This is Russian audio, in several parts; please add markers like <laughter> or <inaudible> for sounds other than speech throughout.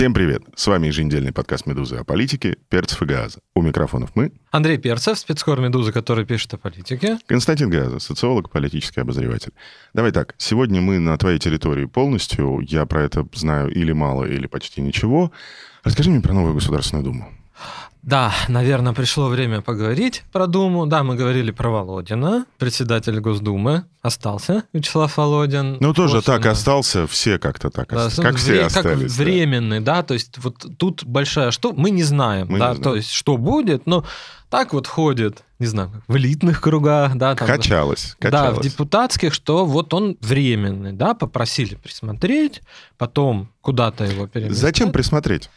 Всем привет! С вами еженедельный подкаст «Медузы» о политике, перцев и газа. У микрофонов мы. Андрей Перцев, спецкор «Медузы», который пишет о политике. Константин Газа, социолог, политический обозреватель. Давай так, сегодня мы на твоей территории полностью. Я про это знаю или мало, или почти ничего. Расскажи мне про новую Государственную Думу. Да, наверное, пришло время поговорить про Думу. Да, мы говорили про Володина, председатель Госдумы. Остался Вячеслав Володин. Ну, тоже Осенью. так остался, все как-то так да, остались. Как все остались. Как временный, да, то есть вот тут большая что, мы не знаем, мы да, не знаем. то есть что будет, но так вот ходит, не знаю, в элитных кругах, да. Там, качалось, качалось. Да, в депутатских, что вот он временный, да, попросили присмотреть, потом куда-то его переместить. Зачем присмотреть?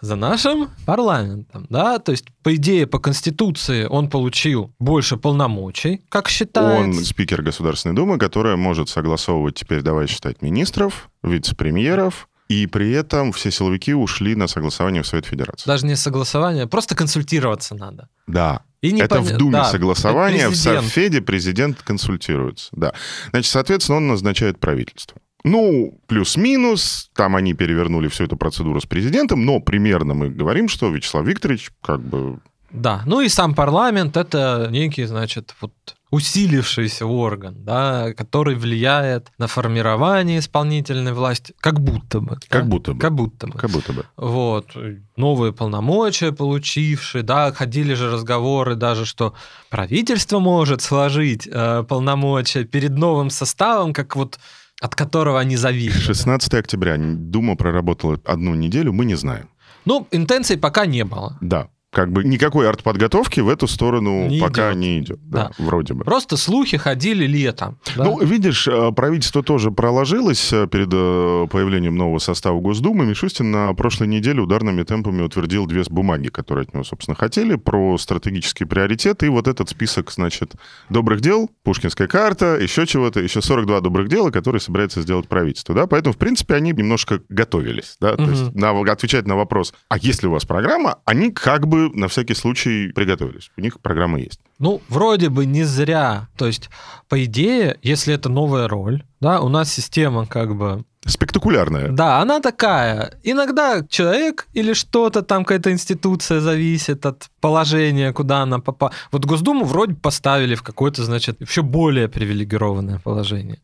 За нашим парламентом, да, то есть по идее по конституции он получил больше полномочий, как считается. Он спикер Государственной Думы, которая может согласовывать теперь, давай считать, министров, вице-премьеров, и при этом все силовики ушли на согласование в Совет Федерации. Даже не согласование, просто консультироваться надо. Да. И не это пон... в Думе да, согласование, в Совфеде президент консультируется. Да. Значит, соответственно, он назначает правительство. Ну, плюс-минус, там они перевернули всю эту процедуру с президентом, но примерно мы говорим, что Вячеслав Викторович как бы... Да, ну и сам парламент это некий, значит, вот усилившийся орган, да, который влияет на формирование исполнительной власти, как будто бы. Как да? будто бы. Как будто бы. Как будто бы. Вот. Новые полномочия получившие, да, ходили же разговоры даже, что правительство может сложить э, полномочия перед новым составом, как вот от которого они зависят. 16 октября. Дума проработала одну неделю, мы не знаем. Ну, интенций пока не было. Да как бы никакой артподготовки в эту сторону не пока идет. не идет. Да, да, вроде бы. Просто слухи ходили летом. Да? Ну, видишь, э, правительство тоже проложилось э, перед э, появлением нового состава Госдумы. Мишустин на прошлой неделе ударными темпами утвердил две бумаги, которые от него, собственно, хотели, про стратегические приоритеты. И вот этот список, значит, добрых дел, Пушкинская карта, еще чего-то, еще 42 добрых дела, которые собирается сделать правительство. Да? Поэтому, в принципе, они немножко готовились. Да? Угу. То есть на, отвечать на вопрос, а есть ли у вас программа, они как бы на всякий случай приготовились. У них программа есть. Ну, вроде бы не зря. То есть, по идее, если это новая роль, да, у нас система как бы спектакулярная. Да, она такая. Иногда человек или что-то там, какая-то институция зависит от положения, куда она попала. Вот Госдуму вроде поставили в какое-то, значит, еще более привилегированное положение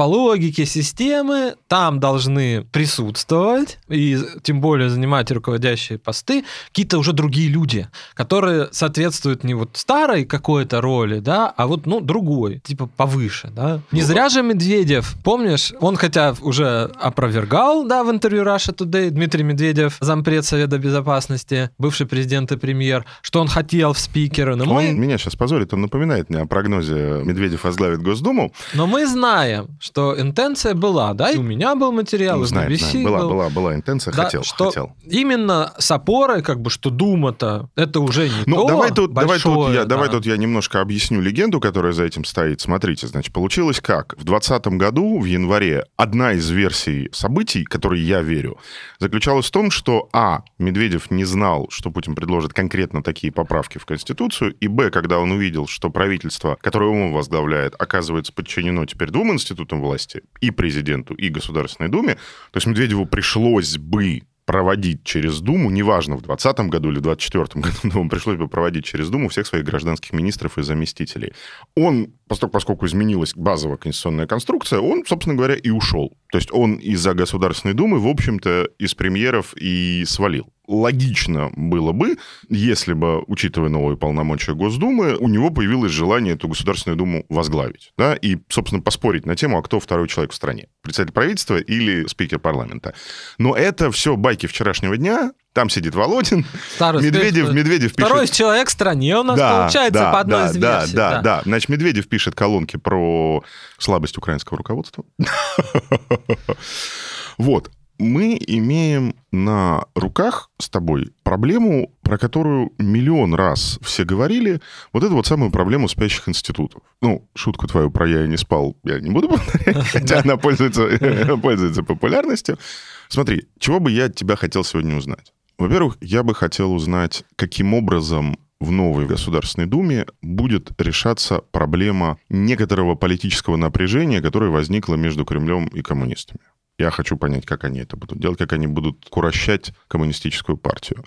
по логике системы там должны присутствовать и тем более занимать руководящие посты какие-то уже другие люди, которые соответствуют не вот старой какой-то роли, да, а вот, ну, другой, типа повыше, да. Не зря же Медведев, помнишь, он хотя уже опровергал, да, в интервью Russia Today, Дмитрий Медведев, зампред Совета Безопасности, бывший президент и премьер, что он хотел в спикеры, но он мы... меня сейчас позорит, он напоминает мне о прогнозе Медведев возглавит Госдуму. Но мы знаем, что интенция была, да, и у меня был материал, ну, и BBC знаем. Была, был. была, была интенция, да, хотел, что хотел. Именно с опорой, как бы, что Дума-то, это уже не ну, то давай тут, большое, давай тут, я, да. давай тут я немножко объясню легенду, которая за этим стоит. Смотрите, значит, получилось как? В 2020 году, в январе, одна из версий событий, которой я верю, заключалась в том, что, а, Медведев не знал, что Путин предложит конкретно такие поправки в Конституцию, и, б, когда он увидел, что правительство, которое он возглавляет, оказывается подчинено теперь двум институтам власти, и президенту, и Государственной Думе. То есть Медведеву пришлось бы проводить через Думу, неважно, в 2020 году или в 2024 году, но ему пришлось бы проводить через Думу всех своих гражданских министров и заместителей. Он, поскольку изменилась базовая конституционная конструкция, он, собственно говоря, и ушел. То есть он из-за Государственной Думы, в общем-то, из премьеров и свалил логично было бы, если бы, учитывая новые полномочия Госдумы, у него появилось желание эту Государственную Думу возглавить. Да, и, собственно, поспорить на тему, а кто второй человек в стране. Председатель правительства или спикер парламента. Но это все байки вчерашнего дня, там сидит Володин, Старый Медведев, спец... Медведев пишет... Второй человек в стране у нас да, получается да, по одной да, из версий. Да, да, да. Значит, Медведев пишет колонки про слабость украинского руководства. <laughs> Вот. Мы имеем на руках с тобой проблему, про которую миллион раз все говорили, вот эту вот самую проблему спящих институтов. Ну, шутку твою про «я не спал» я не буду <laughs> повторять, <laughs> хотя она пользуется, <laughs> пользуется популярностью. Смотри, чего бы я от тебя хотел сегодня узнать? Во-первых, я бы хотел узнать, каким образом в новой Государственной Думе будет решаться проблема некоторого политического напряжения, которое возникло между Кремлем и коммунистами. Я хочу понять, как они это будут делать, как они будут курощать коммунистическую партию.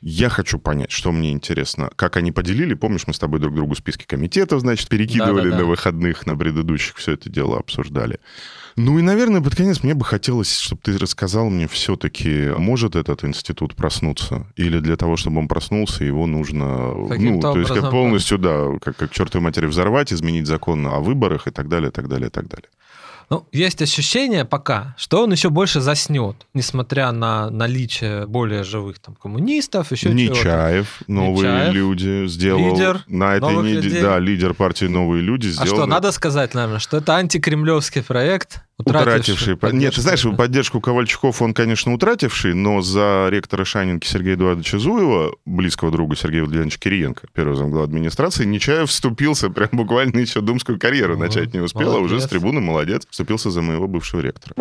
Я хочу понять, что мне интересно, как они поделили. Помнишь, мы с тобой друг другу списки комитетов, значит, перекидывали да, да, да. на выходных, на предыдущих, все это дело обсуждали. Ну и, наверное, под конец мне бы хотелось, чтобы ты рассказал мне все-таки, может этот институт проснуться? Или для того, чтобы он проснулся, его нужно, ну, то есть как полностью, да, как, как чертовой матери взорвать, изменить закон о выборах и так далее, так далее, и так далее. Ну, есть ощущение пока, что он еще больше заснет, несмотря на наличие более живых там коммунистов, еще Нечаев, новые Нечаев, люди, сделал. Лидер на этой неделе, да, лидер партии «Новые люди» сделал... А что, надо сказать, наверное, что это антикремлевский проект, Утративший. утративший. Нет, ты знаешь, да. поддержку Ковальчуков он, конечно, утративший, но за ректора Шанинки Сергея Эдуардовича Зуева, близкого друга Сергея Владимировича Кириенко, первого замглава администрации, Нечаев вступился прям буквально еще думскую карьеру О, начать не успел, молодец. а уже с трибуны молодец, вступился за моего бывшего ректора.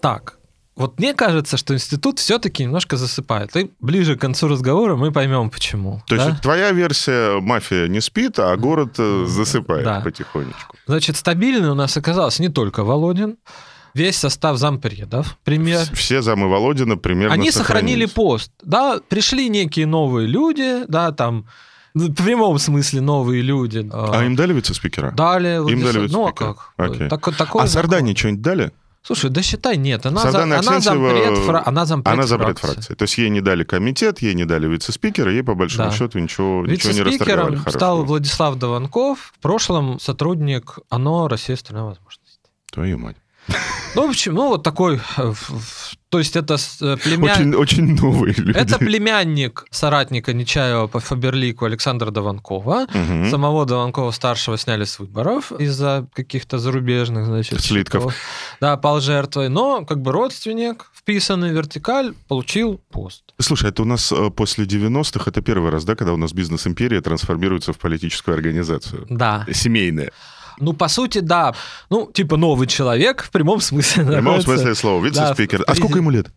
Так, вот мне кажется, что институт все-таки немножко засыпает. И ближе к концу разговора мы поймем, почему. То да? есть твоя версия мафия не спит, а город э, засыпает да. потихонечку. Значит, стабильный у нас оказался не только Володин, весь состав зампредов, пример. Все замы Володина примерно Они сохранили пост. Да, пришли некие новые люди, да, там в прямом смысле новые люди. А им дали вице-спикера? Дали. Им дали вице-спикера? Ну, а как? Okay. Так, такой а Сардане что-нибудь дали? Слушай, да считай, нет. Она, за, она, зампред, фра, она зампред, она зампред фракции. фракции. То есть ей не дали комитет, ей не дали вице-спикера, ей по большому да. счету ничего, ничего не расторговали. стал Владислав Дованков, в прошлом сотрудник ОНО «Россия – страна возможностей». Твою мать. Ну, почему? Ну, вот такой э, то есть это э, племянник... Очень, очень новые люди. Это <laughs> племянник соратника Нечаева по Фаберлику Александра Дованкова. Угу. Самого Дованкова-старшего сняли с выборов из-за каких-то зарубежных, значит... Слитков. Счетов. Да, пал жертвой. Но как бы родственник, вписанный в вертикаль, получил пост. Слушай, это у нас э, после 90-х, это первый раз, да, когда у нас бизнес-империя трансформируется в политическую организацию? Да. Семейная. Ну, по сути, да. Ну, типа новый человек в прямом смысле. В прямом смысле слова. Вице-спикер. Да, а сколько ему лет?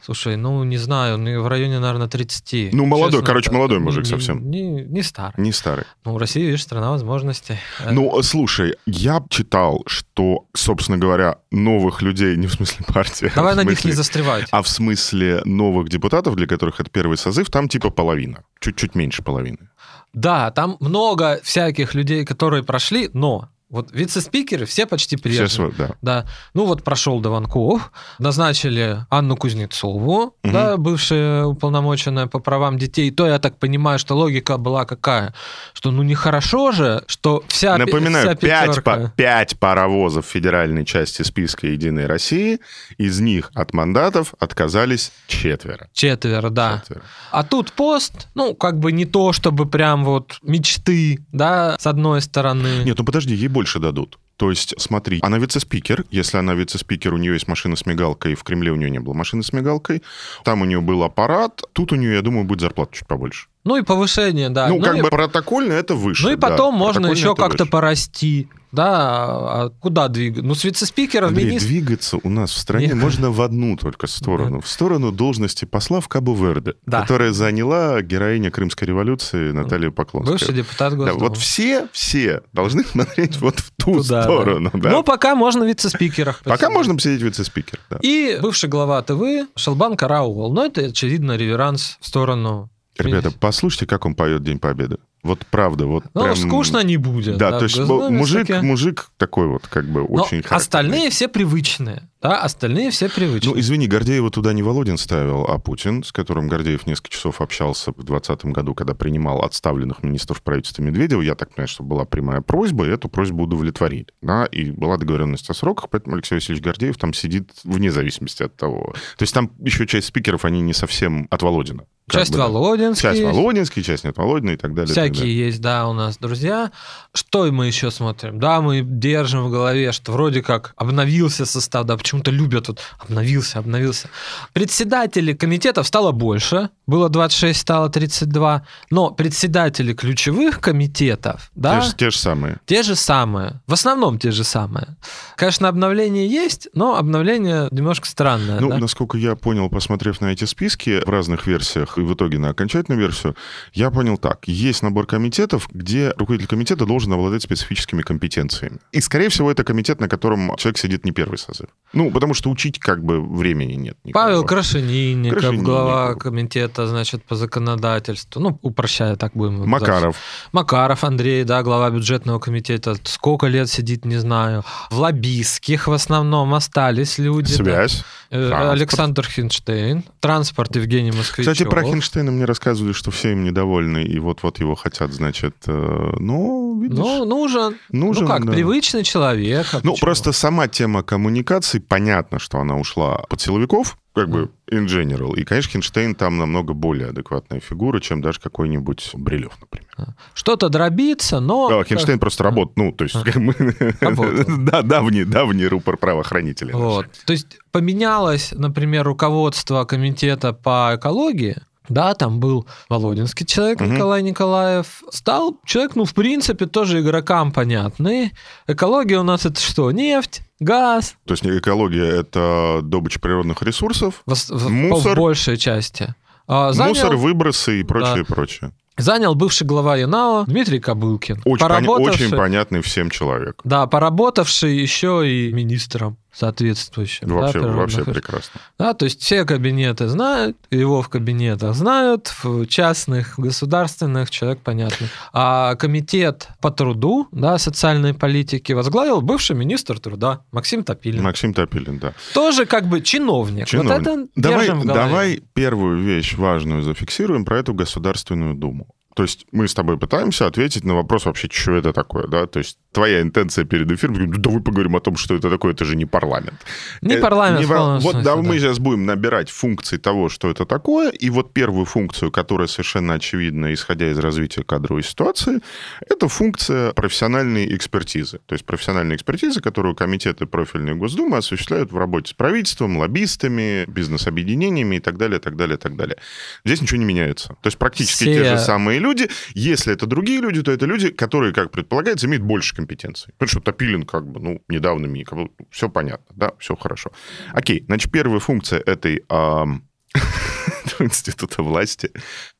Слушай, ну, не знаю, ну, в районе, наверное, 30. Ну, молодой, Честно, короче, молодой мужик не, совсем. Не, не старый. Не старый. Ну, Россия, видишь, страна возможностей. Ну, слушай, я читал, что, собственно говоря, новых людей, не в смысле партии. Давай а на смысле, них не застревать. А в смысле новых депутатов, для которых это первый созыв, там типа половина. Чуть-чуть меньше половины. Да, там много всяких людей, которые прошли, но вот вице-спикеры все почти прежние. Все, да. да. Ну вот прошел Дованков, назначили Анну Кузнецову, угу. да, бывшая уполномоченная по правам детей. То я так понимаю, что логика была какая, что ну нехорошо же, что вся Напоминаю, вся пять, по, пять паровозов федеральной части списка «Единой России», из них от мандатов отказались четверо. Четверо, да. Четверо. А тут пост, ну как бы не то, чтобы прям вот мечты, да, с одной стороны. Нет, ну подожди, ей больше дадут. То есть, смотри, она вице-спикер. Если она вице-спикер, у нее есть машина с мигалкой, в Кремле у нее не было машины с мигалкой. Там у нее был аппарат. Тут у нее, я думаю, будет зарплата чуть побольше. Ну и повышение, да. Ну, ну как и... бы протокольно это выше. Ну и потом да, можно еще как-то порасти. Да, а куда двигаться? Ну, с вице-спикера в министр... двигаться у нас в стране Нет. можно в одну только сторону. Да. В сторону должности посла в Кабу-Верде, да. которая заняла героиня Крымской революции Наталья Поклонская. Бывший депутат Госдумы. Да, вот все, все должны <laughs> смотреть вот в ту Туда, сторону. Да. Да. Ну, пока можно в вице-спикерах. Пока можно посидеть вице-спикер, да. И бывший глава ТВ Шалбан Караул. Но это, очевидно, реверанс в сторону Ребята, послушайте, как он поет День Победы. Вот правда, вот ну, прям... скучно не будет. Да, да то есть мужик, мужик такой вот как бы Но очень остальные все привычные. Да, остальные все привычные. Ну, извини, Гордеева туда не Володин ставил, а Путин, с которым Гордеев несколько часов общался в 2020 году, когда принимал отставленных министров правительства Медведева. Я так понимаю, что была прямая просьба, и эту просьбу удовлетворили. Да, и была договоренность о сроках, поэтому Алексей Васильевич Гордеев там сидит вне зависимости от того. То есть там еще часть спикеров, они не совсем от Володина. Часть бы, Володинский. Часть Володинский, часть нет Володина и так далее. Всякие такие да. есть, да, у нас друзья. Что мы еще смотрим? Да, мы держим в голове, что вроде как обновился состав, да, почему-то любят вот обновился, обновился. Председателей комитетов стало больше, было 26, стало 32, но председатели ключевых комитетов, да, те же, те же самые. Те же самые. В основном те же самые. Конечно, обновление есть, но обновление немножко странное. Ну, да? насколько я понял, посмотрев на эти списки в разных версиях и в итоге на окончательную версию, я понял так. Есть набор комитетов, где руководитель комитета должен обладать специфическими компетенциями. И, скорее всего, это комитет, на котором человек сидит не первый созыв. Ну, потому что учить как бы времени нет. Никакого. Павел Крашенинников, Крашенинников, глава комитета, значит, по законодательству. Ну, упрощая так будем. Макаров. Макаров Андрей, да, глава бюджетного комитета. Сколько лет сидит, не знаю. В лоббистских в основном остались люди. Связь. Да. Э, Александр Хинштейн. Транспорт Евгений Москвичев. Кстати, про Хинштейна мне рассказывали, что все им недовольны, и вот-вот его хотят, значит, э, ну, видишь... Ну, нужен. нужен ну как, да. привычный человек. А ну, просто сама тема коммуникаций, понятно, что она ушла под силовиков, как бы in general. И, конечно, Хинштейн там намного более адекватная фигура, чем даже какой-нибудь Брилев, например. А. Что-то дробится, но... Да, Хинштейн как... просто работает, ну, то есть... <laughs> Да, давний, давний рупор правоохранителей. Вот. То есть поменялось, например, руководство комитета по экологии, да, там был Володинский человек угу. Николай Николаев. Стал человек, ну, в принципе, тоже игрокам понятный. Экология у нас это что? Нефть, газ. То есть экология — это добыча природных ресурсов, в, в, мусор. В большей части. А, занял... Мусор, выбросы и прочее, да. прочее занял бывший глава Янао Дмитрий Кобылкин. Очень, поработавший... очень понятный всем человек. Да, поработавший еще и министром соответствующим. Вообще, да, вообще прекрасно. Да, то есть все кабинеты знают, его в кабинетах знают, в частных, государственных человек понятный. А комитет по труду, да, социальной политики возглавил бывший министр труда Максим Топилин. Максим Топилин, да. Тоже как бы чиновник. чиновник. Вот это давай, давай первую вещь важную зафиксируем про эту Государственную Думу. То есть мы с тобой пытаемся ответить на вопрос вообще, что это такое, да? То есть твоя интенция перед эфиром, да вы поговорим о том, что это такое, это же не парламент. Не э, парламент. Не, вот смысле, да, да, мы сейчас будем набирать функции того, что это такое, и вот первую функцию, которая совершенно очевидна, исходя из развития кадровой ситуации, это функция профессиональной экспертизы. То есть профессиональной экспертизы, которую комитеты профильной Госдумы осуществляют в работе с правительством, лоббистами, бизнес-объединениями и так далее, так далее, так далее. Здесь ничего не меняется. То есть практически Все... те же самые люди, люди. Если это другие люди, то это люди, которые, как предполагается, имеют больше компетенций. Потому что Топилин как бы, ну, недавно мне, все понятно, да, все хорошо. Окей, значит, первая функция этой <laughs> института власти,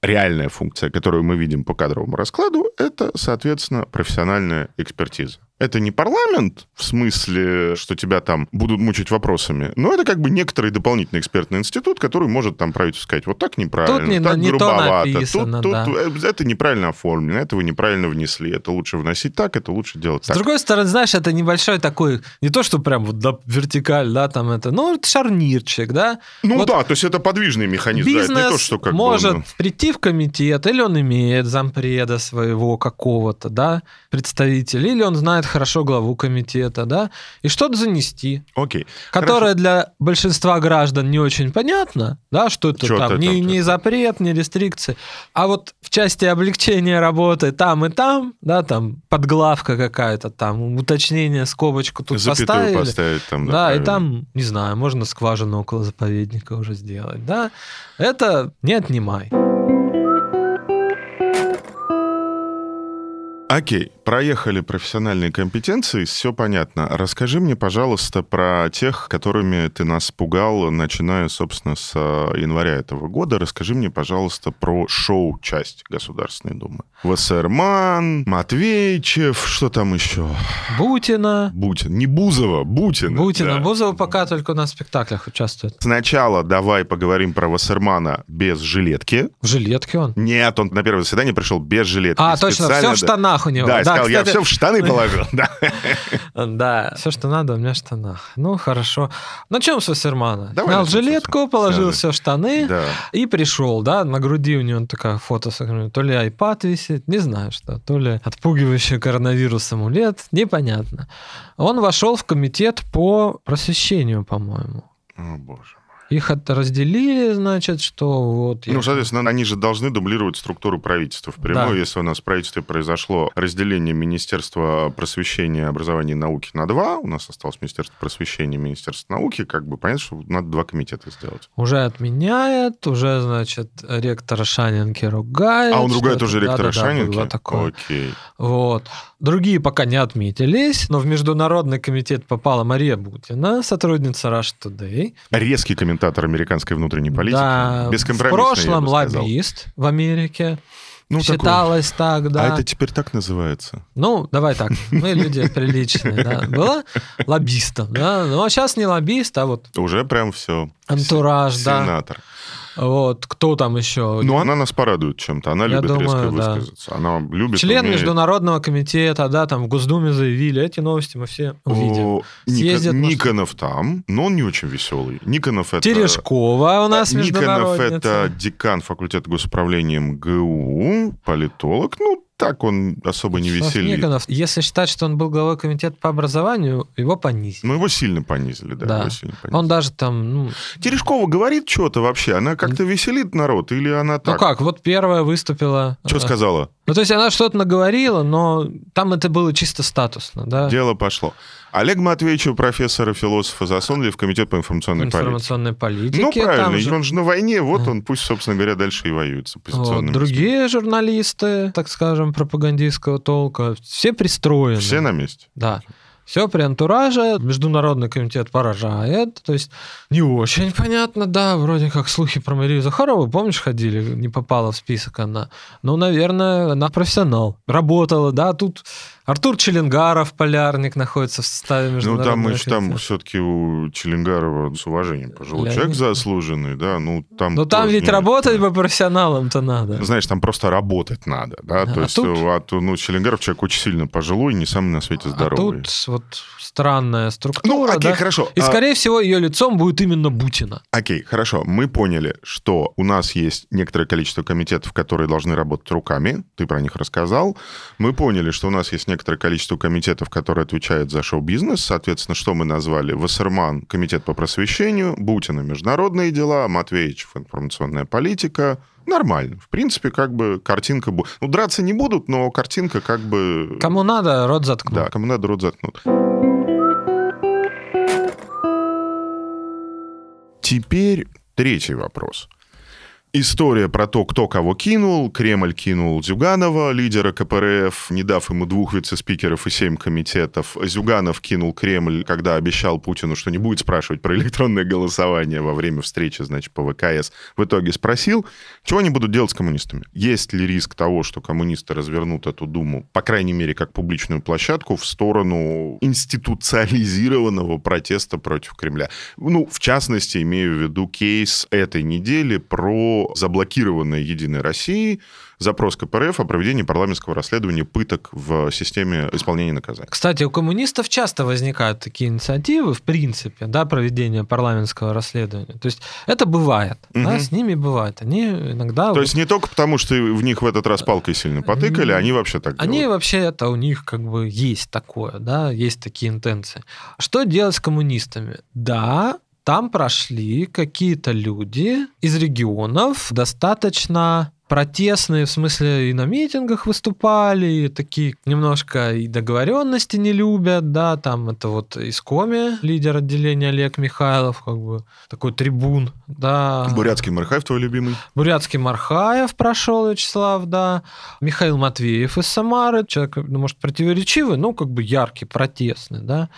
реальная функция, которую мы видим по кадровому раскладу, это, соответственно, профессиональная экспертиза. Это не парламент, в смысле, что тебя там будут мучить вопросами, но это как бы некоторый дополнительный экспертный институт, который может там правительству сказать, вот так неправильно, тут не, так не грубовато, написано, тут, да. тут э, это неправильно оформлено, это вы неправильно внесли, это лучше вносить так, это лучше делать так. С другой стороны, знаешь, это небольшой такой, не то, что прям вот да, вертикаль, да, там это, ну, это шарнирчик, да. Ну вот да, то есть это подвижный механизм, бизнес да, это не то, что как может бы, прийти в комитет, или он имеет зампреда своего какого-то, да, представителя, или он знает хорошо главу комитета, да, и что-то занести. Окей. Которое Хорошо. для большинства граждан не очень понятно, да, что это что там, не, не запрет, не рестрикции. А вот в части облегчения работы там и там, да, там подглавка какая-то, там уточнение, скобочку тут Запятую поставили. поставить там. Да, да и там, не знаю, можно скважину около заповедника уже сделать, да. Это не отнимай. Окей, проехали профессиональные компетенции, все понятно. Расскажи мне, пожалуйста, про тех, которыми ты нас пугал, начиная, собственно, с э, января этого года. Расскажи мне, пожалуйста, про шоу-часть Государственной Думы. Вассерман, Матвейчев, что там еще? Бутина. Бутин. Не Бузова, Бутина. Бутина. Да. Бузова пока только на спектаклях участвует. Сначала давай поговорим про Вассермана без жилетки. В жилетке он? Нет, он на первое заседание пришел без жилетки. А, точно, все в штанах у него. Да, да сказал, кстати... я все в штаны положил. Да, <laughs> все, что надо, у меня в штанах. Ну, хорошо. Начнем с Вассермана. Снял жилетку, положил все в штаны и пришел, да, на груди у него такая фото, то ли iPad висит, не знаю что, то ли отпугивающий коронавирус амулет, непонятно. Он вошел в комитет по просвещению, по-моему. О, боже Их это разделили, значит, что вот... Ну, соответственно, они же должны дублировать структуру правительства впрямую. Да. Если у нас в правительстве произошло разделение Министерства просвещения, образования и науки на два, у нас осталось Министерство просвещения и Министерство науки, как бы понятно, что надо два комитета сделать. Уже отменяет, уже, значит, ректора Шанинки ругает. А он ругает уже ректора да, Шанинки? Да, такое. Окей. Вот. Другие пока не отметились, но в Международный комитет попала Мария Бутина, сотрудница Rush Today. Резкий комментатор американской внутренней политики. Да, в прошлом лоббист в Америке. Ну, Считалось такой. так, да. А это теперь так называется? Ну, давай так. Мы люди <laughs> приличные, да. Была лоббистом, да. Ну, а сейчас не лоббист, а вот... Уже прям все. Антураж, да. Сенатор. Вот, кто там еще? Ну, она нас порадует чем-то. Она Я любит думаю, резко да. высказаться. Она любит... Член умеет... Международного комитета, да, там в Госдуме заявили. Эти новости мы все увидим. О, Съездят, Никонов может... там, но он не очень веселый. Никонов это... Терешкова у нас Никонов это декан факультета госуправления МГУ, политолог. Ну, так он особо не веселит. Никонов, если считать, что он был главой комитета по образованию, его понизили. Ну, его сильно понизили, да. да. сильно понизили. Он даже там... Ну... Терешкова говорит что-то вообще? Она как-то веселит народ или она ну так? Ну как, вот первая выступила... Что сказала? Ну, то есть она что-то наговорила, но там это было чисто статусно, да? Дело пошло. Олег Матвеевич, профессора, философа, засунули в комитет по информационной, информационной политике. Ну, правильно, же... он же на войне, вот он пусть, собственно говоря, дальше и воюет с оппозиционными. Вот. Другие СМИ. журналисты, так скажем, пропагандистского толка, все пристроены. Все на месте. Да. Все при антураже, Международный комитет поражает, то есть не очень понятно, да, вроде как слухи про Марию Захарову, помнишь, ходили, не попала в список она. Ну, наверное, она профессионал, работала, да, тут Артур Челенгаров, полярник, находится в составе международного Ну, там, мы, там все-таки у Челенгарова с уважением пожилой Леонид. человек заслуженный, да, ну, там... Ну, там ведь работать бы профессионалом-то надо. Знаешь, там просто работать надо, да, а то есть, тут... а, ну, Челенгаров человек очень сильно пожилой, не самый на свете здоровый. А тут вот странная структура, Ну, окей, да? хорошо. И, а скорее а... всего, ее лицом будет именно Бутина. Окей, хорошо. Мы поняли, что у нас есть некоторое количество комитетов, которые должны работать руками, ты про них рассказал. Мы поняли, что у нас есть некоторое количество комитетов, которые отвечают за шоу-бизнес. Соответственно, что мы назвали? Вассерман – комитет по просвещению, Бутина – международные дела, Матвеевич – информационная политика. Нормально. В принципе, как бы картинка... Ну, драться не будут, но картинка как бы... Кому надо, рот заткнут. Да, кому надо, рот заткнут. Теперь третий вопрос. История про то, кто кого кинул. Кремль кинул Зюганова, лидера КПРФ, не дав ему двух вице-спикеров и семь комитетов. Зюганов кинул Кремль, когда обещал Путину, что не будет спрашивать про электронное голосование во время встречи, значит, по ВКС. В итоге спросил, чего они будут делать с коммунистами? Есть ли риск того, что коммунисты развернут эту Думу, по крайней мере, как публичную площадку, в сторону институциализированного протеста против Кремля? Ну, в частности, имею в виду кейс этой недели про заблокированной «Единой России» запрос КПРФ о проведении парламентского расследования пыток в системе исполнения наказаний. Кстати, у коммунистов часто возникают такие инициативы, в принципе, да, проведения парламентского расследования. То есть это бывает, угу. да, с ними бывает. Они иногда... То вот... есть не только потому, что в них в этот раз палкой сильно потыкали, они вообще так Они делают. вообще, это у них как бы есть такое, да, есть такие интенции. Что делать с коммунистами? Да, там прошли какие-то люди из регионов достаточно протестные, в смысле и на митингах выступали, и такие немножко и договоренности не любят, да, там это вот Искоми, лидер отделения Олег Михайлов, как бы такой трибун, да. Бурятский Мархаев твой любимый? Бурятский Мархаев прошел, Вячеслав, да. Михаил Матвеев из Самары, человек, ну, может, противоречивый, но как бы яркий, протестный, да.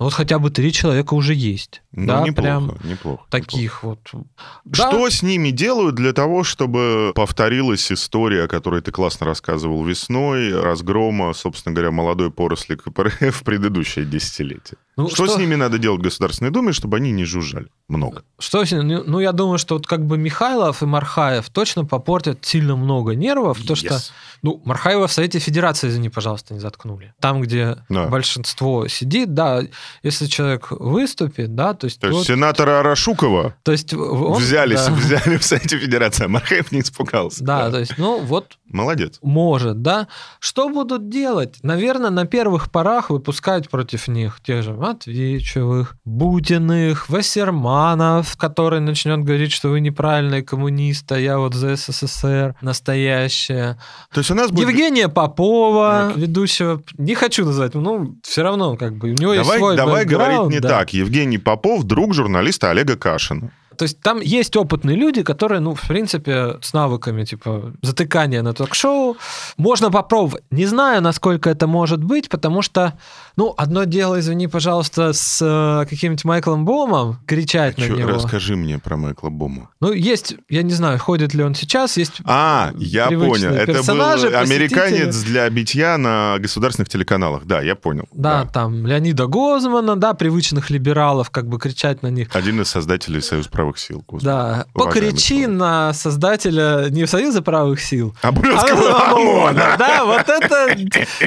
Ну, вот хотя бы три человека уже есть. Ну, да, неплохо, прям неплохо. Таких неплохо. вот. Что да. с ними делают для того, чтобы повторилась история, о которой ты классно рассказывал весной, разгрома, собственно говоря, молодой поросли КПРФ <laughs> в предыдущее десятилетие? Ну, что, что с ними надо делать в Государственной Думе, чтобы они не жужжали? Много. Что с ними? Ну, я думаю, что вот как бы Михайлов и Мархаев точно попортят сильно много нервов, yes. то что, ну, Мархаева в Совете Федерации, извини, пожалуйста, не заткнули. Там, где да. большинство сидит, да, если человек выступит, да, то есть... То есть сенатора Арашукова то есть он, взяли, да. взяли в Совете Федерации, а Мархаев не испугался. Да, да, то есть, ну, вот Молодец. Может, да. Что будут делать? Наверное, на первых порах выпускать против них тех же Матвеичевых, Бутиных, Вассерманов, который начнет говорить, что вы неправильные коммунисты, а я вот за СССР настоящая. То есть у нас будет... Евгения Попова, ведущего, не хочу назвать, ну, все равно, как бы, у него есть Давай, свой давай говорить не да. так. Евгений Попов, друг журналиста Олега Кашина. То есть там есть опытные люди, которые, ну, в принципе, с навыками, типа, затыкания на ток-шоу. Можно попробовать. Не знаю, насколько это может быть, потому что, ну, одно дело, извини, пожалуйста, с э, каким-нибудь Майклом Бомом кричать на Чё, него. расскажи мне про Майкла Бома. Ну, есть, я не знаю, ходит ли он сейчас, есть А, я понял. Это был американец для битья на государственных телеканалах. Да, я понял. Да, там Леонида Гозмана, да, привычных либералов, как бы кричать на них. Один из создателей Союз правых сил. Господи. Да, покричи на создателя не Союза правых сил, А А ОМОНа. Да, вот это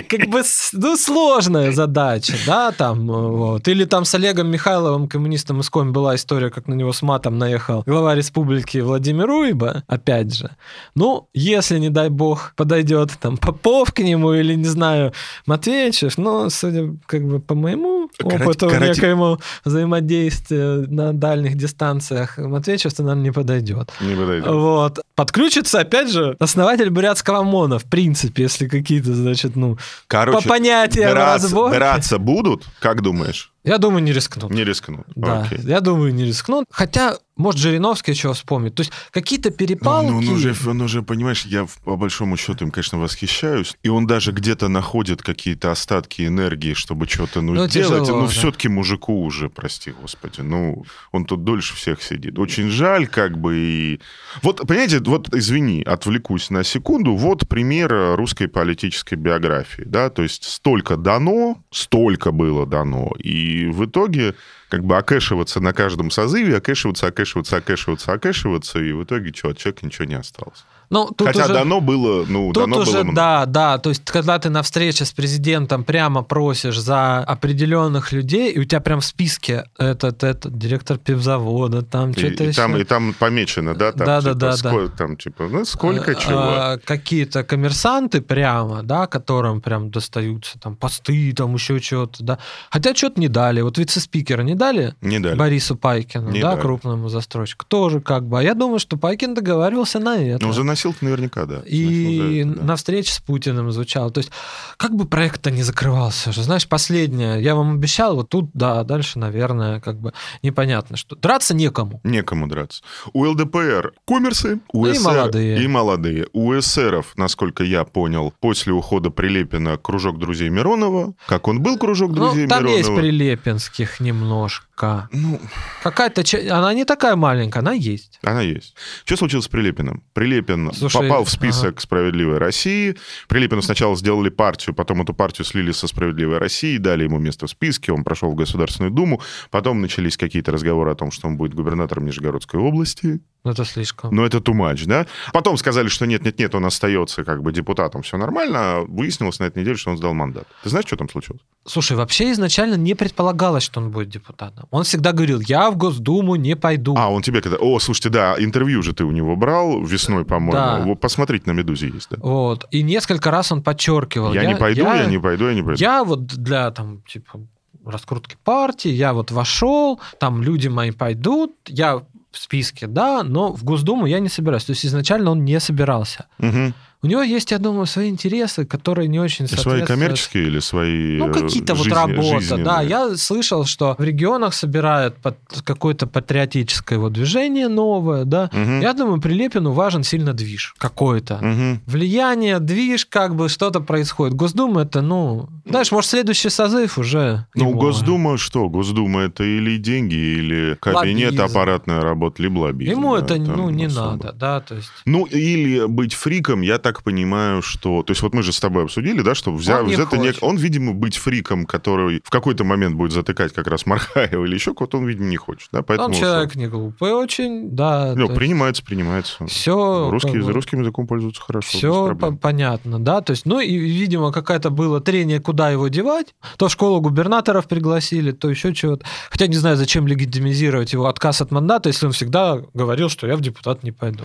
как бы ну, сложная задача, да, там, вот. Или там с Олегом Михайловым, коммунистом из Коми, была история, как на него с матом наехал глава республики Владимир Уйба, опять же. Ну, если, не дай бог, подойдет там Попов к нему или, не знаю, Матвеичев, ну, судя как бы по моему опыту карате- некоему взаимодействия на дальних дистанциях, Матвеичев-то, наверное, не подойдет. Не подойдет. Вот. Подключится, опять же, основатель бурятского ОМОНа, в принципе, если какие-то, значит, ну, Короче, по понятиям драться, разборки. драться будут? Как думаешь? Я думаю, не рискнут. Не рискнут. Да, Окей. я думаю, не рискнут. Хотя, может, Жириновский чего вспомнит. То есть какие-то Ну, перепалки... ну, он, уже, он уже, понимаешь, я по большому счету им, конечно, восхищаюсь. И он даже где-то находит какие-то остатки энергии, чтобы что-то ну, Ну, делать. тяжело, ну, да. все-таки мужику уже, прости господи. Ну, он тут дольше всех сидит. Очень жаль, как бы. И... Вот, понимаете, вот, извини, отвлекусь на секунду. Вот пример русской политической биографии. Да? То есть столько дано, столько было дано. И в итоге как бы окэшиваться на каждом созыве, окэшиваться, окэшиваться, окэшиваться, окэшиваться, и в итоге что, от человека ничего не осталось. Ну, тут Хотя уже... дано было, ну, Тут дано уже, было да, да, то есть, когда ты на встрече с президентом прямо просишь за определенных людей, и у тебя прям в списке этот, этот директор пивзавода, там что-то еще. там, и там помечено, да, там, Да, да, типа, да, да. сколько, там, типа, ну, сколько э, чего. э, какие-то коммерсанты прямо, да, которым прям достаются там посты, там еще что-то, да. Хотя что-то не дали. Вот вице-спикера не дали Не дали. Борису Пайкину, Не да, дали. крупному застройщику. Тоже как бы. А я думаю, что Пайкин договаривался на это. Ну, заносил-то наверняка, да. И да. на встрече с Путиным звучало. То есть, как бы проект-то не закрывался же. Знаешь, последнее, я вам обещал, вот тут, да, дальше, наверное, как бы непонятно, что. Драться некому. Некому драться. У ЛДПР коммерсы, у Ну и СР молодые. И молодые. У эсеров, насколько я понял, после ухода Прилепина кружок друзей Миронова. Как он был кружок Ну, друзей там Миронова? есть прилепинских немножко. Ну, Какая-то... Она не такая маленькая, она есть. Она есть. Что случилось с Прилепиным? Прилепин Слушай, попал в список ага. «Справедливой России». Прилепину сначала сделали партию, потом эту партию слили со «Справедливой России», дали ему место в списке, он прошел в Государственную Думу. Потом начались какие-то разговоры о том, что он будет губернатором Нижегородской области. Ну, это слишком. Но это too much, да? Потом сказали, что нет-нет-нет, он остается как бы депутатом, все нормально. Выяснилось на этой неделе, что он сдал мандат. Ты знаешь, что там случилось? Слушай, вообще изначально не предполагалось, что он будет депутатом. Он всегда говорил, я в Госдуму не пойду. А, он тебе когда... О, слушайте, да, интервью же ты у него брал весной, по-моему. Да. Вот Посмотрите на «Медузе» есть, да? Вот. И несколько раз он подчеркивал. Я, не пойду, я... не пойду, я не пойду. Я вот для там, типа, раскрутки партии, я вот вошел, там люди мои пойдут, я в списке, да, но в Госдуму я не собираюсь. То есть изначально он не собирался. Мгм. У него есть, я думаю, свои интересы, которые не очень И Свои соответствуют... коммерческие или свои Ну, э, какие-то вот жизни- работа, жизненные? да. Я слышал, что в регионах собирают под какое-то патриотическое вот движение новое, да. Мгм. Я думаю, Прилепину важен сильно движ какой-то. Мгм. Влияние, движ, как бы что-то происходит. Госдума это, ну, знаешь, может, следующий созыв уже. Ну, его. Госдума что? Госдума это или деньги, или кабинет, Лоббизм. аппаратная работа, либо лоббизм. Ему да, это, ну, не особо. надо, да, то есть... Ну, или быть фриком, я так понимаю, что... То есть вот мы же с тобой обсудили, да, что взя... Он не взято не-. Он, видимо, быть фриком, который в какой-то момент будет затыкать как раз Мархаева или еще кого-то, он, видимо, не хочет, да, поэтому... Он человек не глупый очень, да. Ну, принимается, принимается. Все, Русский, русским языком пользуются хорошо. Все проблем. понятно, да. То есть, ну и, видимо, какая-то было трение, куда его девать. То в школу губернаторов пригласили, то еще чего-то. Хотя не знаю, зачем легитимизировать его отказ от мандата, если он всегда говорил, что я в депутат не пойду.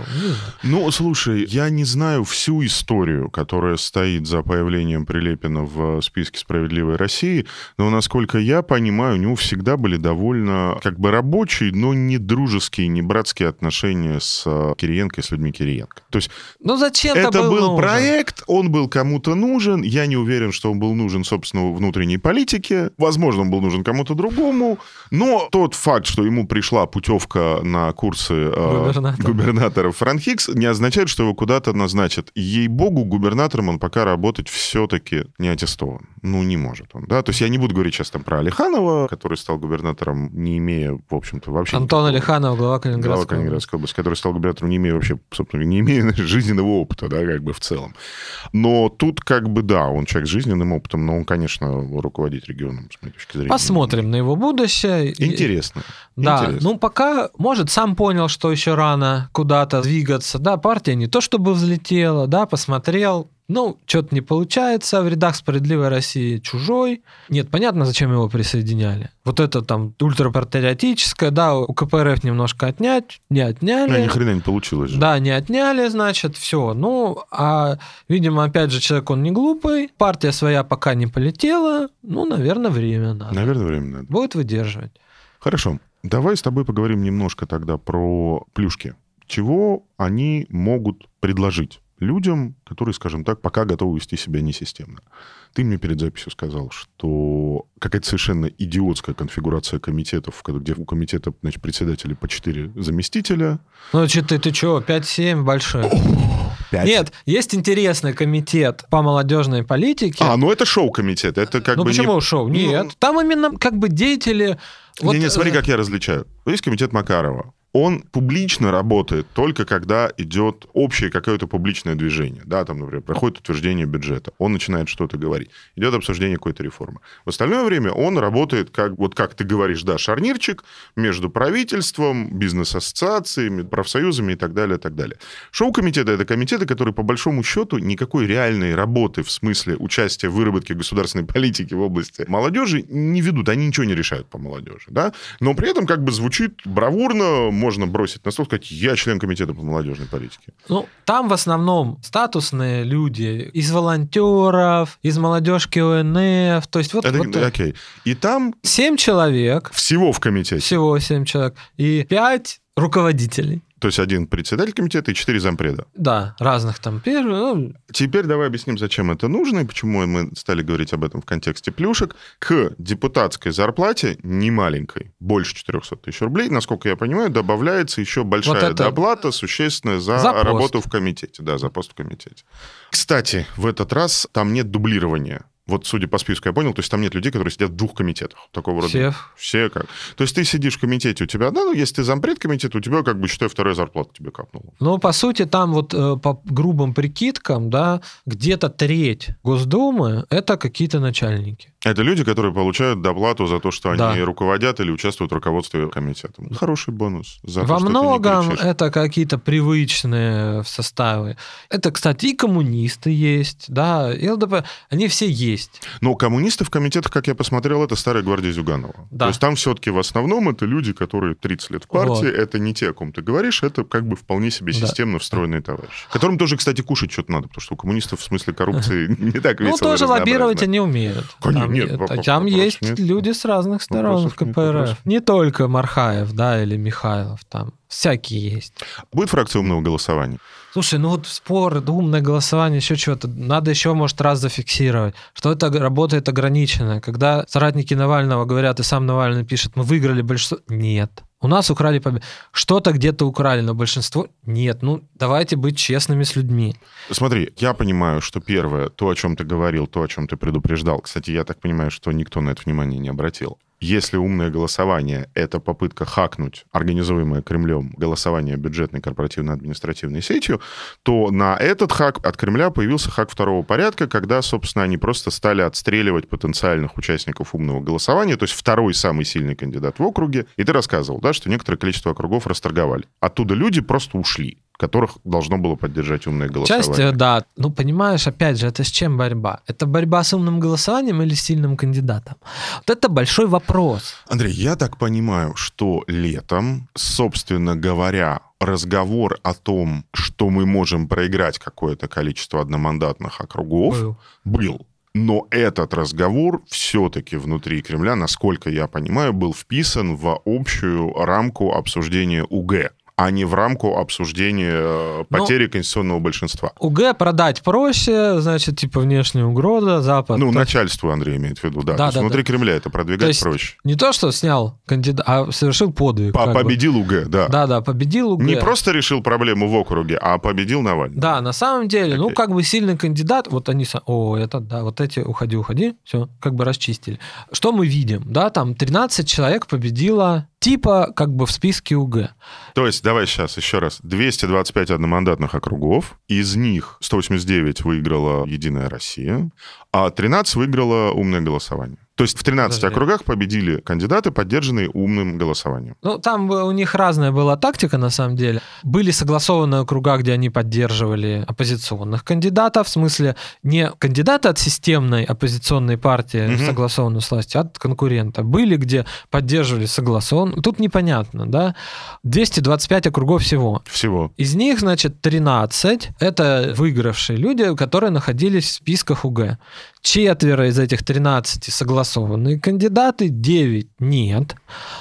Не. Ну, слушай, я не знаю всю всю историю, которая стоит за появлением Прилепина в списке «Справедливой России», но, насколько я понимаю, у него всегда были довольно как бы рабочие, но не дружеские, не братские отношения с э, Кириенко и с людьми Кириенко. То есть ну, зачем это был, был нужен? проект, он был кому-то нужен, я не уверен, что он был нужен, собственно, внутренней политике, возможно, он был нужен кому-то другому, но тот факт, что ему пришла путевка на курсы э, Губернатор. губернатора Франхикс, не означает, что его куда-то назначат. Ей-богу, губернатором он пока работать все-таки не аттестован. Ну, не может он, да? То есть я не буду говорить сейчас там про Алиханова, который стал губернатором, не имея, в общем-то, вообще... Антон никакого- Алиханов, глава глава Калининградской области. Калининградской области, который стал губернатором, не имея вообще, собственно, не имея <laughs> жизненного опыта, да, как бы в целом. Но тут как бы, да, он человек с жизненным опытом, но он, конечно, руководить регионом, с моей точки зрения. Посмотрим на его будущее. Интересно. Да, Интересно. ну пока, может, сам понял, что еще рано куда-то двигаться, да, партия не то чтобы взлетела, да, посмотрел, ну, что-то не получается, в рядах «Справедливой России» чужой. Нет, понятно, зачем его присоединяли. Вот это там ультрапатриотическое, да, у КПРФ немножко отнять, не отняли. Ну, ни хрена не получилось же. Да, не отняли, значит, все. Ну, а, видимо, опять же, человек, он не глупый, партия своя пока не полетела, ну, наверное, время надо. Наверное, время надо. Будет выдерживать. Хорошо. Давай с тобой поговорим немножко тогда про плюшки. Чего они могут предложить людям, которые, скажем так, пока готовы вести себя несистемно? Ты мне перед записью сказал, что какая-то совершенно идиотская конфигурация комитетов, где у комитета, значит, председатели по 4 заместителя. Ну, что ты, ты что, 5-7 большой? Пять. Нет, есть интересный комитет по молодежной политике. А, ну это шоу-комитет, это как ну бы почему не... шоу? Ну, Нет, там именно как бы деятели... вот, не, не, смотри, э, как я различаю. Есть комитет Макарова. Он публично работает только когда идет общее какое-то публичное движение. Да, там, например, проходит утверждение бюджета. Он начинает что-то говорить. Идет обсуждение какой-то реформы. В остальное время он работает как, вот как ты говоришь, да, шарнирчик между правительством, бизнес-ассоциациями, профсоюзами и так далее, и так далее. Шоу-комитеты — это комитеты, которые, по большому счету, никакой реальной работы в смысле участия в выработке государственной политики в области молодежи не ведут. Они ничего не решают по молодежи, да? Но при этом как бы звучит бравурно, можно бросить на стол, сказать, я член комитета по молодежной политике. Ну, там в основном статусные люди из волонтеров, из молодежки ОНФ. То есть вот, Это, вот, окей. И там 7 человек, всего в комитете. всего 7 человек, и 5 руководителей. То есть один председатель комитета и четыре зампреда. Да, разных там первых. Ну, Теперь давай объясним, зачем это нужно и почему мы стали говорить об этом в контексте плюшек. К депутатской зарплате, не маленькой, больше 400 тысяч рублей, насколько я понимаю, добавляется еще большая Вот это- доплата, существенная за, За пост. работу в комитете. Да, за пост в комитете. Кстати, в этот раз там нет дублирования. Вот, судя по списку, я понял, то есть там нет людей, которые сидят в двух комитетах. Такого рода. все. Все как. То есть ты сидишь в комитете, у тебя одна, ну, если ты зампред комитета, у тебя, как бы, считай, вторая зарплата тебе капнула. Ну, по сути, там вот э, по грубым прикидкам, да, где-то треть Госдумы – это какие-то начальники. Это люди, которые получают доплату за то, что они Да. руководят или участвуют в руководстве комитетом. Хороший бонус. За то, Во не многом это какие-то привычные составы. Это, кстати, и коммунисты есть, да, и ЛДП, они все есть. Но коммунисты в комитетах, как я посмотрел, это старая гвардия Зюганова. Да. То есть там все-таки в основном это люди, которые 30 лет в партии, Вот. это не те, о ком ты говоришь, это как бы вполне себе Да. системно встроенные товарищи. Которым тоже, кстати, кушать что-то надо, потому что у коммунистов в смысле коррупции <laughs> не так Ну, весело и тоже лоббировать они умеют. Конечно, там, нет, вопрос- там вопросов есть нет. люди с разных сторон в Вопросов нет, КПРФ. вопросов Не только Мархаев, да, или Михайлов, там всякие есть. Будет фракция умного голосования? Слушай, ну вот спор, умное голосование, еще чего-то. Надо еще, может, раз зафиксировать, что это работает ограниченно. Когда соратники Навального говорят, и сам Навальный пишет, мы выиграли большинство. Нет. У нас украли победу. Что-то где-то украли, но большинство нет. Ну, давайте быть честными с людьми. Смотри, я понимаю, что первое, то, о чем ты говорил, то, о чем ты предупреждал. Кстати, я так понимаю, что никто на это внимание не обратил. Если умное голосование — это попытка хакнуть организуемое Кремлем голосование бюджетной корпоративно-административной сетью, то на этот хак от Кремля появился хак второго порядка, когда, собственно, они просто стали отстреливать потенциальных участников умного голосования, то есть второй самый сильный кандидат в округе. И ты рассказывал, да, что некоторое количество округов расторговали. Оттуда люди просто ушли которых должно было поддержать умное голосование. Часть, э, да. Ну, понимаешь, опять же, это с чем борьба? Это борьба с умным голосованием или с сильным кандидатом? Вот это большой вопрос. Андрей, я так понимаю, что летом, собственно говоря, разговор о том, что то мы можем проиграть какое-то количество одномандатных округов. Был. Был. Но этот разговор все-таки внутри Кремля, насколько я понимаю, был вписан в общую рамку обсуждения УГ а не в рамку обсуждения э, Ну, потери конституционного большинства. УГ продать проще, значит, типа внешняя угроза, Запад. Ну, То- начальству Андрей имеет в виду, да. Да, То есть да, внутри да. Кремля это То продвигать есть проще. Не то, что снял кандидат, а совершил подвиг. По- как бы. Победил УГ, да. Да, да, победил УГ. Не просто решил проблему в округе, а победил Навальный. Да, на самом деле, ну, Окей. как бы сильный кандидат, вот они, о, это, да, вот эти, уходи, уходи, все, как бы расчистили. Что мы видим, да, там 13 человек победило, типа, как бы в списке УГ. То есть, давай сейчас еще раз. 225 одномандатных округов, из них 189 выиграла «Единая Россия», а 13 выиграла «Умное голосование». То есть в 13 Подожди. округах победили кандидаты, поддержанные умным голосованием. Ну, там у них разная была тактика, на самом деле. Были согласованные округа, где они поддерживали оппозиционных кандидатов, в смысле не кандидата от системной оппозиционной партии, Мгм. согласованной с властью, а от конкурента. Были, где поддерживали согласон. Тут непонятно, да? 225 округов всего. Всего. Из них, значит, 13 — это выигравшие люди, которые находились в списках УГ. Четверо из этих 13 согласованные кандидаты, 9 нет.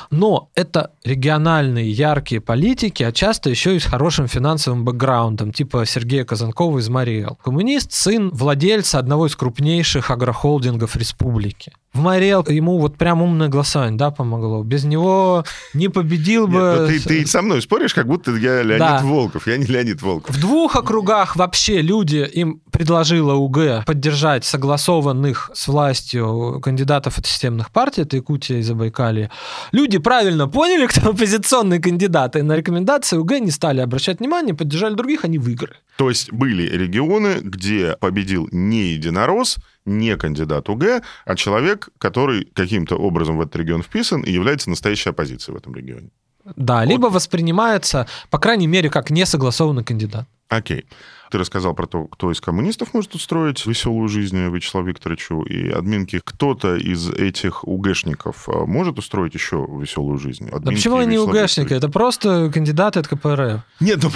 Но это региональные яркие политики, а часто еще и с хорошим финансовым бэкграундом, типа Сергея Казанкова из Мариэл. Коммунист, сын владельца одного из крупнейших агрохолдингов республики. В Мариэл ему вот прям умное голосование, да, помогло. Без него не победил Нет, бы... ну ты, ты со мной споришь, как будто я Леонид Да. Волков. Я не Леонид Волков. В двух округах вообще люди им предложила УГ поддержать согласованных с властью кандидатов от системных партий, это Якутия и Забайкалье. Люди правильно поняли, кто <laughs> оппозиционные кандидаты, и на рекомендации УГ не стали обращать внимание, поддержали других, они выиграли. То есть были регионы, где победил не единорос, не кандидат УГ, а человек, который каким-то образом в этот регион вписан и является настоящей оппозицией в этом регионе. Да, либо воспринимается, по крайней мере, как несогласованный кандидат. Окей. Ты рассказал про то, кто из коммунистов может устроить веселую жизнь Вячеславу Викторовичу и админки. Кто-то из этих УГшников э, может устроить еще веселую жизнь? Да Админки почему они УГшники? Это просто кандидаты от КПРФ. Нет, ну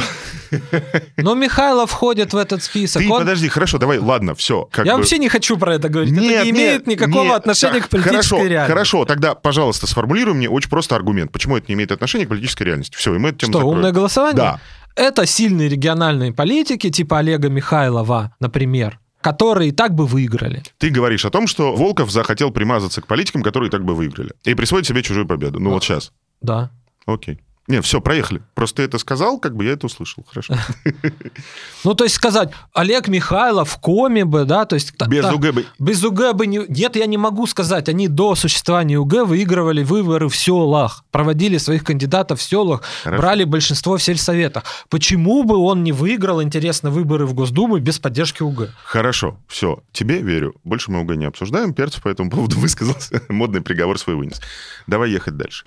<laughs> Но Михайлов входит в этот список. ты Он- подожди, хорошо, давай, ладно, все. Я вообще не хочу про это говорить. это не имеет никакого нет. отношения Так, к политической хорошо, реальности. Хорошо, тогда, пожалуйста, сформулируй мне очень просто аргумент. Почему это не имеет отношения к политической реальности? Все, и мы эту тему Что, закроем. умное голосование? Да. Это сильные региональные политики, типа Олега Михайлова, например, которые и так бы выиграли. Ты говоришь о том, что Волков захотел примазаться к политикам, которые и так бы выиграли. И присвоить себе чужую победу. Ну А. вот сейчас. Да. Окей. Не, все, проехали. Просто ты это сказал, как бы я это услышал. Хорошо. <laughs> Ну, то есть сказать, Олег Михайлов в коме бы, да, то есть... Без та- УГ бы... Без УГ бы не... Нет, я не могу сказать. Они до существования УГ выигрывали выборы в селах, проводили своих кандидатов в селах, Хорошо. брали большинство в сельсоветах. Почему бы он не выиграл, интересно, выборы в Госдуму без поддержки УГ? Хорошо, все, тебе верю. Больше мы УГ не обсуждаем. Перцев по этому поводу <laughs> высказался. Модный приговор свой вынес. Давай ехать дальше.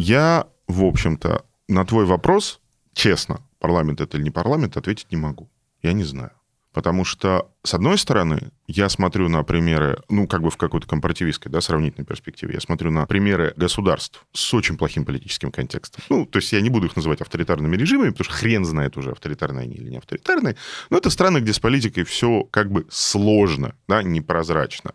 Я, в общем-то, на твой вопрос, честно, парламент это или не парламент, ответить не могу. Я не знаю. Потому что, с одной стороны, я смотрю на примеры, ну, как бы в какой-то компаративистской, да, сравнительной перспективе, я смотрю на примеры государств с очень плохим политическим контекстом. Ну, то есть я не буду их называть авторитарными режимами, потому что хрен знает уже, авторитарные они или не авторитарные, но это страны, где с политикой все как бы сложно, да, непрозрачно.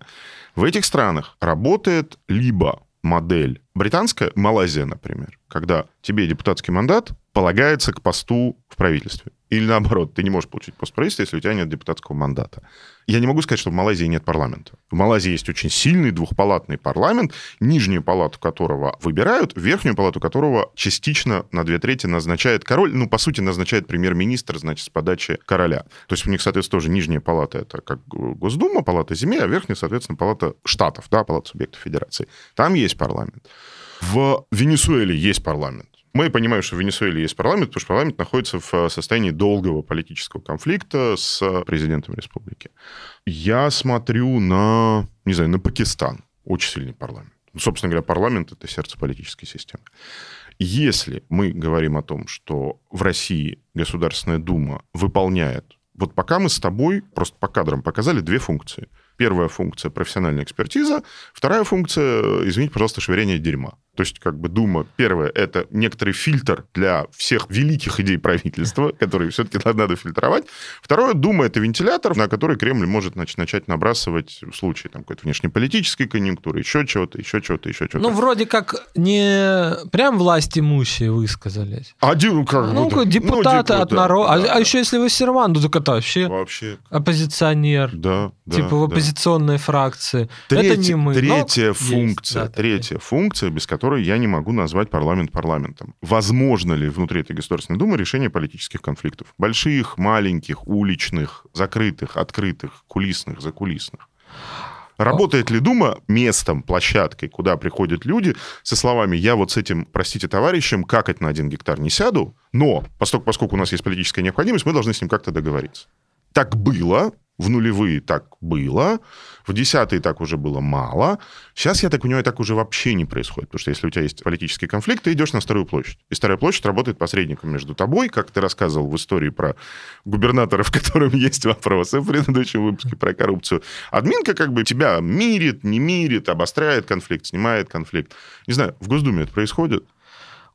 В этих странах работает либо модель британская, Малайзия, например, когда тебе депутатский мандат полагается к посту в правительстве. Или наоборот, ты не можешь получить пост в правительстве, если у тебя нет депутатского мандата. Я не могу сказать, что в Малайзии нет парламента. В Малайзии есть очень сильный двухпалатный парламент, нижнюю палату которого выбирают, верхнюю палату которого частично на две трети назначает король. Ну, по сути, назначает премьер-министр, значит, с подачи короля. То есть у них, соответственно, тоже нижняя палата — это как Госдума, палата земли, а верхняя, соответственно, палата штатов, да, палата субъектов федерации. Там есть парламент. В Венесуэле есть парламент. Мы понимаем, что в Венесуэле есть парламент, потому что парламент находится в состоянии долгого политического конфликта с президентом республики. Я смотрю на, не знаю, на Пакистан. Очень сильный парламент. Ну, Собственно говоря, парламент — это сердце политической системы. Если мы говорим о том, что в России Государственная Дума выполняет... Вот пока мы с тобой просто по кадрам показали две функции. Первая функция – профессиональная экспертиза. Вторая функция – извините, пожалуйста, швырение дерьма. То есть, как бы Дума, первое, это некоторый фильтр для всех великих идей правительства, <laughs> которые все-таки надо фильтровать. Второе, Дума, это вентилятор, на который Кремль может значит, начать набрасывать в случае там, какой-то внешнеполитической конъюнктуры, еще чего-то, еще чего-то, еще чего-то. Ну, вроде как не прям власть имущие высказались. Один, ну, как ну, бы, депутаты ну, от народа. Да, а, а еще если вы серван, ну так это вообще, вообще оппозиционер. Да, да, типа в да. оппозиционной фракции. Третья, это не мы. Третья но функция, есть, да, третья функция, без которой я не могу назвать парламент парламентом. Возможно ли внутри этой Государственной Думы решение политических конфликтов? Больших, маленьких, уличных, закрытых, открытых, кулисных, закулисных. Работает ли Дума местом, площадкой, куда приходят люди со словами «я вот с этим, простите, товарищем, какать на один гектар не сяду, но поскольку, поскольку у нас есть политическая необходимость, мы должны с ним как-то договориться». Так было, в нулевые так было, в десятые так уже было мало. Сейчас, я так понимаю, так уже вообще не происходит. Потому что если у тебя есть политический конфликт, ты идешь на Старую площадь. И Старая площадь работает посредником между тобой, как ты рассказывал в истории про губернатора, в <laughs> котором есть вопросы в предыдущем выпуске про коррупцию. Админка как бы тебя мирит, не мирит, обостряет конфликт, снимает конфликт. Не знаю, в Госдуме это происходит?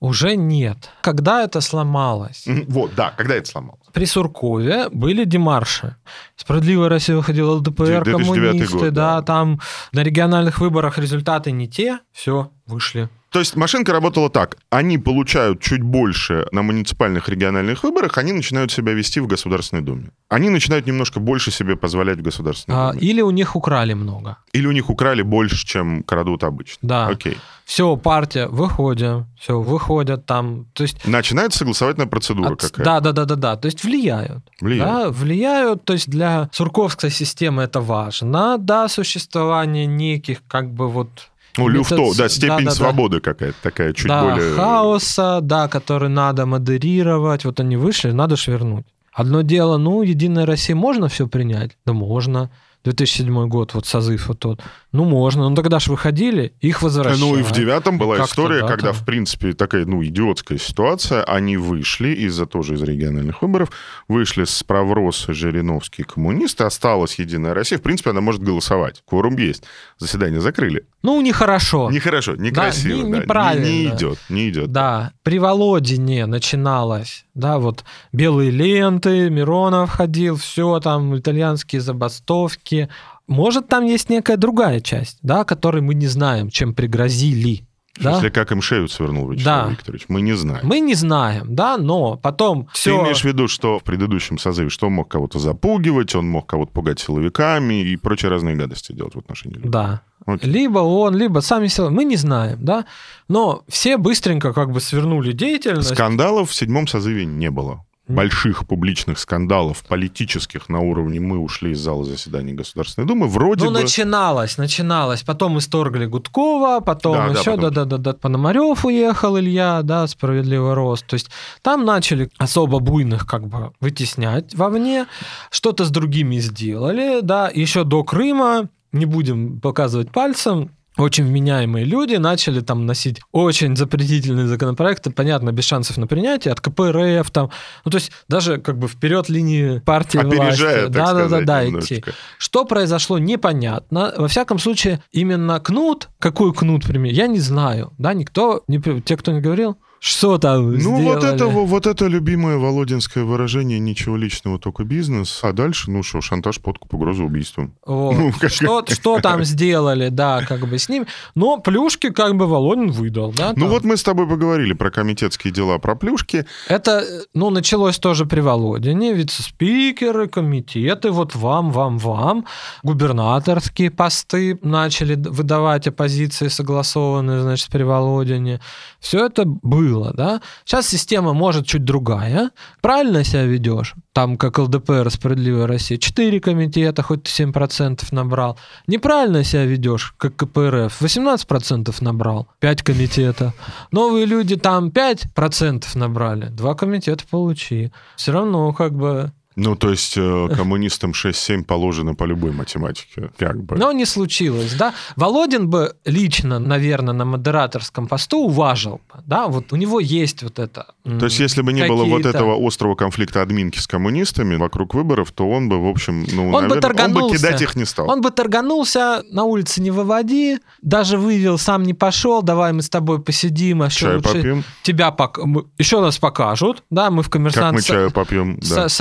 Уже нет. Когда это сломалось? Вот, да, когда это сломалось? При Суркове были демарши. Справедливая Россия выходила ЛДПР, 2009 коммунисты, год, да, да. там на региональных выборах результаты не те, все, вышли. То есть машинка работала так. Они получают чуть больше на муниципальных региональных выборах, они начинают себя вести в Государственной Думе. Они начинают немножко больше себе позволять в Государственной А, Думе. или у них украли много. Или у них украли больше, чем крадут обычно. Да. Окей. Все, партия, выходим, все, выходят там. То есть Начинается согласовательная процедура От- какая-то. Да, да, да, да, да. То есть влияют. Влияет. Да, влияют. То есть для сурковской системы это важно. Да, существование неких как бы вот Ну, люфто, метод- да, степень да, да, да. свободы какая-то такая, чуть да, более... хаоса, да, который надо модерировать. Вот они вышли, надо ж вернуть. Одно дело, ну, Единая Россия, можно все принять? Да можно. 2007 год, вот созыв вот тот. Ну, можно. Ну, тогда же выходили, их возвращали. Ну и в девятом была Как-то, история, да, когда, там. в принципе, такая, ну, идиотская ситуация. Они вышли из-за тоже из региональных выборов, вышли с Правроса, Жириновский, коммунисты, осталась Единая Россия. В принципе, она может голосовать. Кворум есть. Заседание закрыли. Ну, нехорошо. Нехорошо, некрасиво. не- да. неправильно. Не, не идет, не идет. Да, при Володине начиналось, да, вот белые ленты, Миронов ходил, все там, итальянские забастовки. Может, там есть некая другая часть, да, которой мы не знаем, чем пригрозили. Да? смысле, как им шею свернул Вячеслав Да. Викторович, мы не знаем. Мы не знаем, да, но потом Ты все... имеешь в виду, что в предыдущем созыве, что он мог кого-то запугивать, он мог кого-то пугать силовиками и прочие разные гадости делать в отношении людей? Да. Окей. Либо он, либо сами силы. Мы не знаем, да. Но все быстренько как бы свернули деятельность. Скандалов в седьмом созыве не было. Больших публичных скандалов политических на уровне «мы ушли из зала заседаний Государственной Думы» вроде Ну, бы... начиналось, начиналось. Потом исторгли Гудкова, потом Да, да, еще, потом. да-да-да, Пономарев уехал, Илья, да, справедливый рост. То есть там начали особо буйных как бы вытеснять вовне, что-то с другими сделали, да, еще до Крыма, не будем показывать пальцем, очень вменяемые люди начали там носить очень запретительные законопроекты, понятно, без шансов на принятие, от КПРФ там, ну то есть даже как бы вперед линии партии Опережая, власти. так да, да, сказать, да, да, идти. Что произошло, непонятно. Во всяком случае, именно кнут, какой кнут пример, я не знаю. Да, никто, не, те, кто не говорил, что там Ну, вот сделали. это, во- вот это любимое Володинское выражение «ничего личного, только бизнес». А дальше, ну что, шантаж, подкуп, угроза убийством. Вот. Ну, как- что, что там сделали, да, как бы с ним. Но плюшки как бы Володин выдал, да. Ну там. вот мы с тобой поговорили про комитетские дела, про плюшки. Это, ну, началось тоже при Володине, вице-спикеры, комитеты, вот вам, вам, вам, губернаторские посты начали выдавать оппозиции, согласованные, значит, при Володине. Все это было, да. Сейчас система может чуть другая. Правильно себя ведешь? Там, как ЛДПР, Справедливая Россия, 4 комитета, хоть ты 7% набрал. Неправильно себя ведешь, как КПРФ, 18% набрал, 5 комитета. Новые люди там 5% набрали, 2 комитета получи. Все равно как бы Ну, то есть э, <laughs> коммунистам 6-7 положено по любой математике, как бы. Но не случилось, да. Володин бы лично, наверное, на модераторском посту уважил бы, да, вот у него есть вот это. То есть если бы не было вот этого острого конфликта админки с коммунистами вокруг выборов, то он бы, в общем, ну, Он бы наверное, он бы кидать их не стал. Он бы торганулся, на улице не выводи, даже вывел, сам не пошел, давай мы с тобой посидим, а еще Чаю лучше попьем? тебя пок... мы- еще раз покажут, да, мы в Как коммерсант мы с- чаю попьем? Да. с-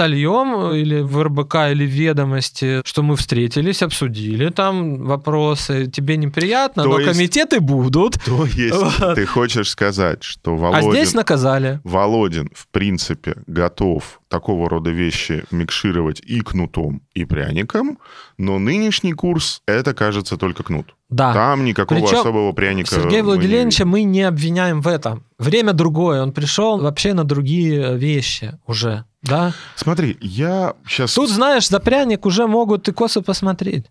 сольем или в РБК или в ведомости, что мы встретились, обсудили там вопросы, тебе неприятно, То но есть- комитеты будут, То есть <laughs> Вот. ты хочешь сказать, что а Володин, здесь наказали. Володин, в принципе, готов такого рода вещи микшировать и кнутом, и пряником, но нынешний курс — это, кажется, только кнут. Да. Там никакого Причем особого пряника Сергея Владимировича мы не обвиняем в этом. Время другое, он пришел вообще на другие вещи уже, да? Смотри, я сейчас... Тут, знаешь, за пряник уже могут и косо посмотреть.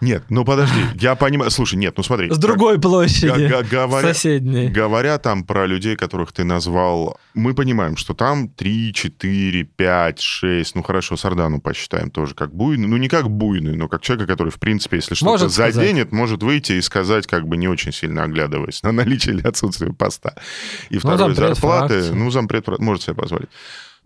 Нет, ну подожди, я понимаю... Слушай, нет, ну смотри. С другой площади, га- говоря- соседней. Говоря там про людей, которых ты назвал, мы понимаем, что там 3, 4, 5, 6, ну хорошо, Сардану посчитаем тоже как буйный, ну не как буйный, но как человека, который, в принципе, если что-то Может сказать. заденет, может выйти и сказать, как бы не очень сильно оглядываясь на наличие или отсутствие поста. И второй Ну, зампред зарплаты, фракции. ну зампред может себе позволить.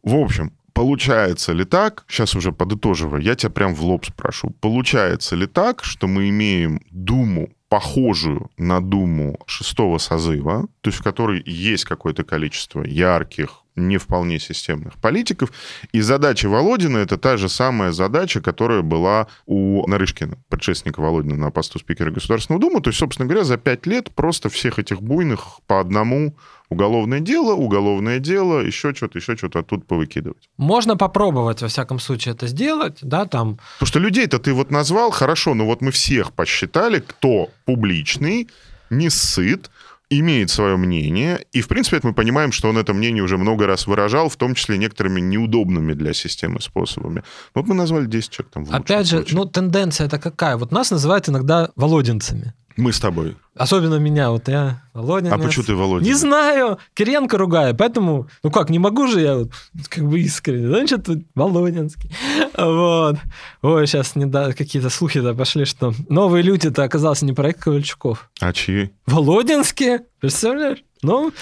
В общем, получается ли так, сейчас уже подытоживая, я тебя прям в лоб спрошу, получается ли так, что мы имеем Думу, похожую на Думу шестого созыва, то есть в которой есть какое-то количество ярких, не вполне системных политиков, и задача Володина — это та же самая задача, которая была у Нарышкина, предшественника Володина на посту спикера Государственного Думы, то есть, собственно говоря, за пять лет просто всех этих буйных по одному уголовное дело, уголовное дело, еще что-то, еще что-то оттуда повыкидывать. Можно попробовать, во всяком случае, это сделать, да, там. Потому что людей-то ты вот назвал, хорошо, но вот мы всех посчитали, кто публичный, не сыт, имеет свое мнение, и, в принципе, это мы понимаем, что он это мнение уже много раз выражал, в том числе некоторыми неудобными для системы способами. Вот мы назвали 10 человек там Опять же, случае. ну, тенденция это какая? Вот нас называют иногда володинцами. Мы с тобой. Особенно меня, вот я Володин. А почему ты Володя? Не знаю, Кириенко ругаю, поэтому, ну как, не могу же я вот, как бы искренне, значит, тут Володинский. Вот. Ой, сейчас не да, какие-то слухи-то пошли, что новые люди-то оказался не проект Ковальчуков. А чьи? Володинские, представляешь? Ну,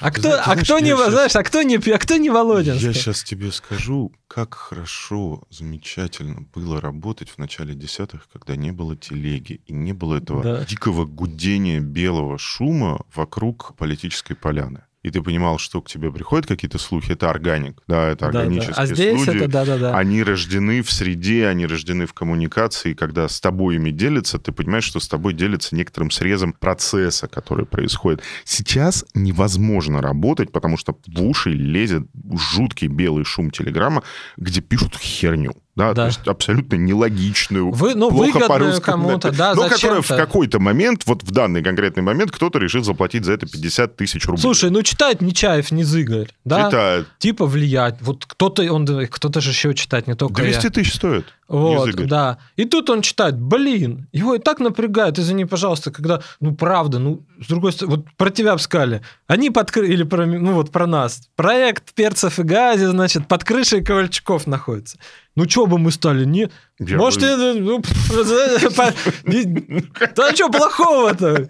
а кто, знаешь, а кто не, щас- знаешь, а кто не, а кто не Володинский? Я сейчас тебе скажу, как хорошо, замечательно было работать в начале десятых, когда не было телеги и не было этого Да. дикого гудения белого шума вокруг политической поляны. И ты понимал, что к тебе приходят какие-то слухи, это органик, да, это Да, да. органические А здесь слухи. это да-да-да. Они рождены в среде, они рождены в коммуникации, и когда с тобой ими делятся, ты понимаешь, что с тобой делятся некоторым срезом процесса, который происходит. Сейчас невозможно работать, потому что в уши лезет жуткий белый шум телеграмма, где пишут херню. Да, Да. то есть абсолютно нелогичную, Вы, ну, плохо по-русски, кому-то, да, но которая в какой-то момент, вот в данный конкретный момент, кто-то решит заплатить за это 50 тысяч рублей. Слушай, ну читает Нечаев, не Зыгорь, да? Читает. Типа влиять. Вот кто-то, он, кто-то же еще читает, не только 200 я. тысяч стоит. Вот, Язык. да. И тут он читает, блин, его и так напрягает, извини, пожалуйста, когда, ну, правда, ну, с другой стороны, вот про тебя в скале. Они подкрыли, или про, ну, вот про нас. Проект перцев и газе, значит, под крышей Ковальчуков находится. Ну, что бы мы стали, не... Я Может, ну, да что плохого-то?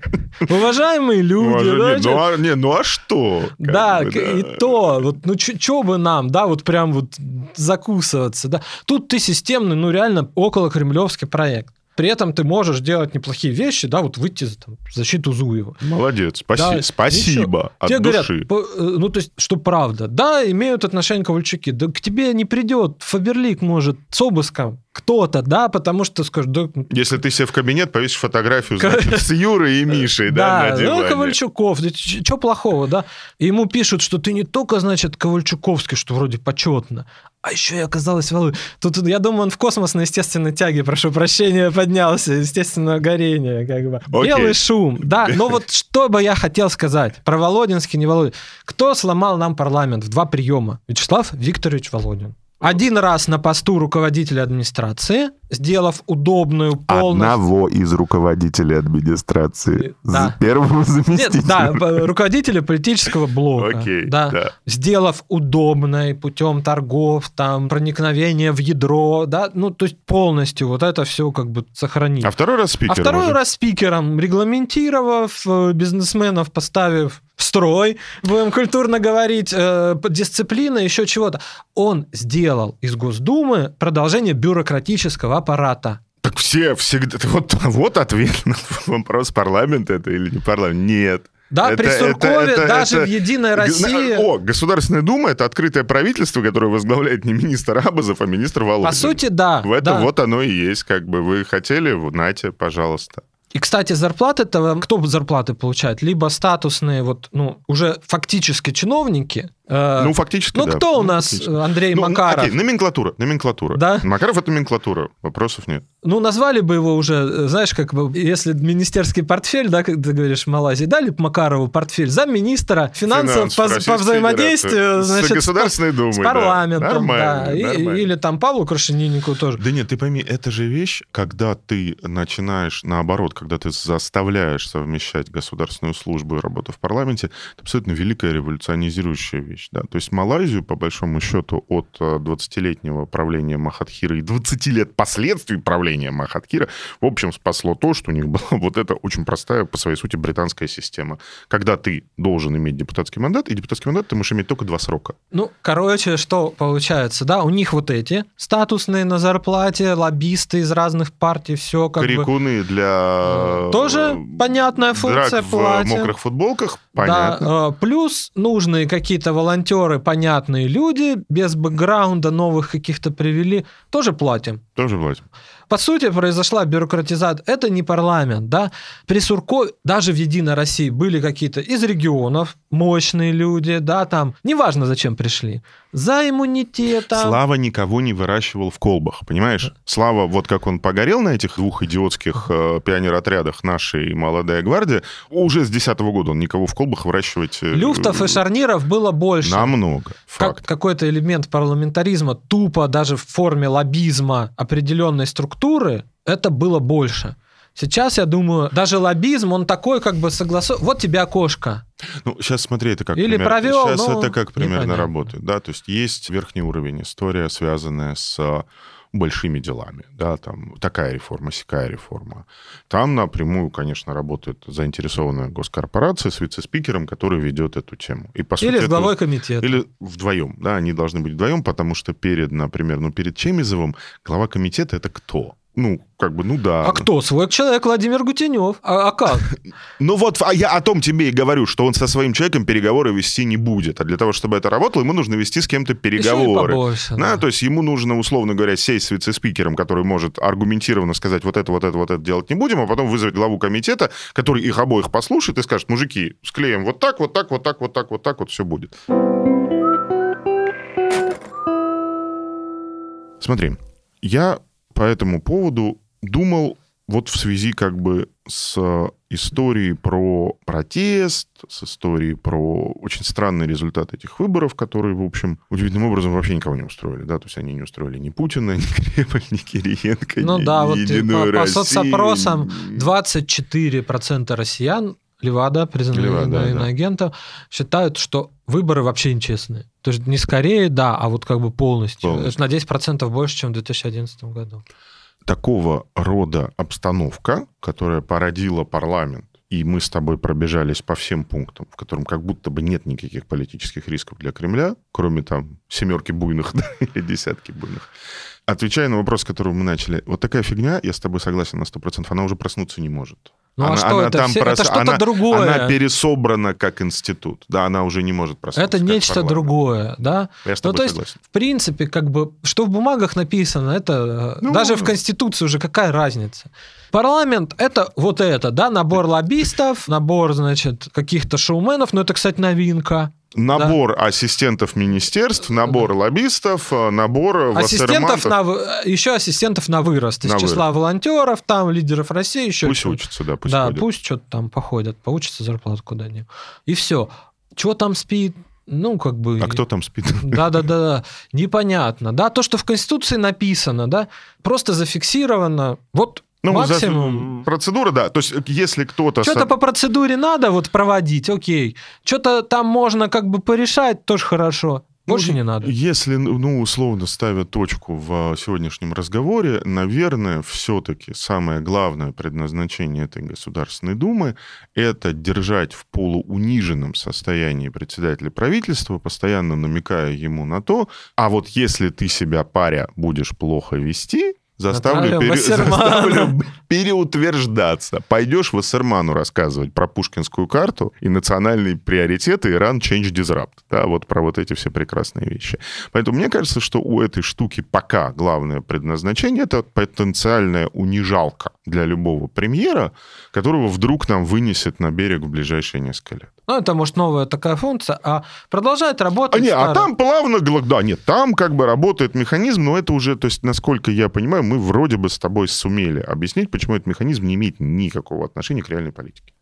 Уважаемые люди, ну, а, не, ну а что? Да, и то, вот, ну что бы нам, да, вот прям вот закусываться, да. Тут ты системный, ну реально около кремлевский проект. При этом ты можешь делать неплохие вещи, да, вот выйти за там, защиту Зуева. Молодец, спаси- Да, спасибо от Тебе души. говорят, по- э, ну то есть, что правда. Да, имеют отношение Ковальчуки. Да к тебе не придет Фаберлик, может, с обыском кто-то, да, потому что скажет, да, Если ты себе в кабинет повесишь фотографию значит, с Юрой и Мишей, да, на ну. Ковальчуков, что плохого, да? И ему пишут, что ты не только, значит, Ковальчуковский, что вроде почетно, а еще и оказалось Володя. Тут, я думаю, он в космос на естественной тяге, прошу прощения, поднялся, естественное горение, как бы. Окей. Белый шум, да. Но вот <laughs> что бы я хотел сказать про Володинский, не Володин. Кто сломал нам парламент в два приема? Вячеслав Викторович Володин. Один раз на посту руководителя администрации, сделав удобную полностью... Одного из руководителей администрации. Да. Первого заместителя. Нет, да, руководителя политического блока. Окей, да. да. Сделав удобной путем торгов, там, проникновения в ядро, да, ну, то есть полностью вот это все как бы сохранить. А второй раз спикером. А второй уже? раз спикером, регламентировав, э, бизнесменов поставив в строй, будем культурно говорить, э, дисциплина, еще чего-то. Он сделал из Госдумы продолжение бюрократического аппарата. Так все всегда... <laughs> Вот, вот ответ на вопрос, парламент это или не парламент. Нет. Да, это, при Суркове, это, это, даже это... в «Единой России». О, Государственная Дума — это открытое правительство, которое возглавляет не министр Абазов, а министр Володин. По сути, да. В этом да. вот оно и есть. Как бы вы хотели, нате, пожалуйста. И, кстати, зарплаты этого, кто зарплаты получает? Либо статусные, вот, ну, уже фактически чиновники, ну, фактически, Ну, да. кто у нас фактически. Андрей ну, Макаров? Окей, номенклатура, номенклатура. Да? Макаров — это номенклатура, вопросов нет. Ну, назвали бы его уже, знаешь, как бы, если министерский портфель, да, как ты говоришь, в Малайзии, дали бы Макарову портфель замминистра финансов Финанс, по, по взаимодействию, значит, с Государственной Думой, с парламентом, да. Нормально, да. нормально. И, или там Павлу Крашениннику тоже. Да нет, ты пойми, это же вещь, когда ты начинаешь, наоборот, когда ты заставляешь совмещать государственную службу и работу в парламенте, это абсолютно великая революционизирующая вещь, да. То есть Малайзию, по большому счету, от 20-летнего э, правления Махатхира и 20 лет последствий правления Махатхира, в общем, спасло то, что у них <laughs> была вот эта очень простая, по своей сути, британская система. Когда ты должен иметь депутатский мандат, и депутатский мандат ты можешь иметь только два срока. Ну, короче, что получается, да, у них вот эти статусные на зарплате, лоббисты из разных партий, все как Корякуны бы... для... Тоже понятная функция платья. в мокрых футболках, понятно. Да, плюс нужные какие-то волонтеры актеры, понятные люди, без бэкграунда новых каких-то привели, тоже платим. Тоже платим. По сути, произошла бюрократизация. Это не парламент, да. При Сурко, даже в Единой России были какие-то из регионов мощные люди, да, там, неважно, зачем пришли. За иммунитетом. Слава никого не выращивал в колбах, понимаешь? Слава, вот как он погорел на этих двух идиотских э, пионер-отрядах нашей молодая гвардия, уже с 10 года он никого в колбах выращивать... Э, Люфтов и шарниров было больше. Намного. Факт. Как, какой-то элемент парламентаризма, тупо даже в форме лоббизма определенной структуры, это было больше. Сейчас, я думаю, даже лоббизм, он такой как бы согласован. Вот тебе окошко. Ну, сейчас смотри, это как Или пример... провел, Сейчас ну, это как примерно непонятно. работает, да, то есть есть верхний уровень, история, связанная с большими делами, да, там такая реформа, сякая реформа. Там напрямую, конечно, работает заинтересованная госкорпорация с вице-спикером, который ведет эту тему. И, по сути, Или с это- главой комитета. Или вдвоем, да, они должны быть вдвоем, потому что перед, например, ну, перед Чемизовым глава комитета это кто? Ну, как бы, ну да. А кто? Свой человек Владимир Гутенев. А, а как? <laughs> Ну вот, а я о том тебе и говорю, что он со своим человеком переговоры вести не будет. А для того, чтобы это работало, ему нужно вести с кем-то переговоры. побольше, Да, да. то есть ему нужно, условно говоря, сесть с вице-спикером, который может аргументированно сказать, вот это, вот это, вот это делать не будем, а потом вызвать главу комитета, который их обоих послушает и скажет, мужики, склеим вот так, вот так, вот так, вот так, вот так, вот все будет. Смотри, я по этому поводу думал вот в связи как бы с историей про протест, с историей про очень странный результат этих выборов, которые, в общем, удивительным образом вообще никого не устроили, да, то есть они не устроили ни Путина, <laughs> ни Кремль, ни Кириенко, Ну ни, да, ни вот Единую по, по Россию, соцопросам ни- 24% россиян Левада, признанные Левада, да, иноагентом, считают, что выборы вообще нечестные. То есть не скорее, да, а вот как бы полностью. Полностью. Это на 10% больше, чем в 2011 году. такого рода обстановка, которая породила парламент, и мы с тобой пробежались по всем пунктам, в котором как будто бы нет никаких политических рисков для Кремля, кроме там семерки буйных <laughs> да, или десятки буйных. Отвечая на вопрос, с которого мы начали, вот такая фигня, я с тобой согласен на 100%, она уже проснуться не может. Ну она, а что она это? там Все- прос- Это что-то она- другое. Она пересобрана как институт. Да, она уже не может проснуться. Это нечто парламент. другое, да? Я с Ну, тобой то есть, согласен. в принципе, как бы, что в бумагах написано, это э, Ну, даже в Конституции уже какая разница? Парламент — это вот это, да, набор лоббистов, набор, значит, каких-то шоуменов, но это, кстати, новинка. Набор ассистентов министерств, набор лоббистов, э, набор Ассистентов вассермантов. на, вы- еще ассистентов на вырост из На числа волонтеров, там, лидеров России, еще Пусть учатся, да, пусть да, ходят. пусть что-то там походят, получится зарплату куда-нибудь. И все. Чего там спит? ну, как бы... А кто там спит? Да-да-да, <laughs> непонятно. Да, то, что в Конституции написано, да, просто зафиксировано. Вот ну, максимум. За... Процедура, да. То есть, если кто-то... Что-то по процедуре надо вот проводить, окей. Что-то там можно как бы порешать, тоже хорошо. Больше ну, не надо. Если, ну, условно ставя точку в сегодняшнем разговоре, наверное, все-таки самое главное предназначение этой Государственной Думы — это держать в полууниженном состоянии председателя правительства, постоянно намекая ему на то, а вот если ты себя, паря, будешь плохо вести, Заставлю, пере... <laughs> Заставлю переутверждаться. Пойдешь в Ассерману рассказывать про пушкинскую карту и национальные приоритеты Иран Change Disrupt. Да, вот про вот эти все прекрасные вещи. Поэтому мне кажется, что у этой штуки пока главное предназначение — это потенциальная унижалка для любого премьера, которого вдруг нам вынесет на берег в ближайшие несколько лет. Ну, это, может, новая такая функция, а продолжает работать. А, нет, а там плавно, да, нет, там как бы работает механизм, но это уже, то есть, насколько я понимаю, мы вроде бы с тобой сумели объяснить, почему этот механизм не имеет никакого отношения к реальной политике.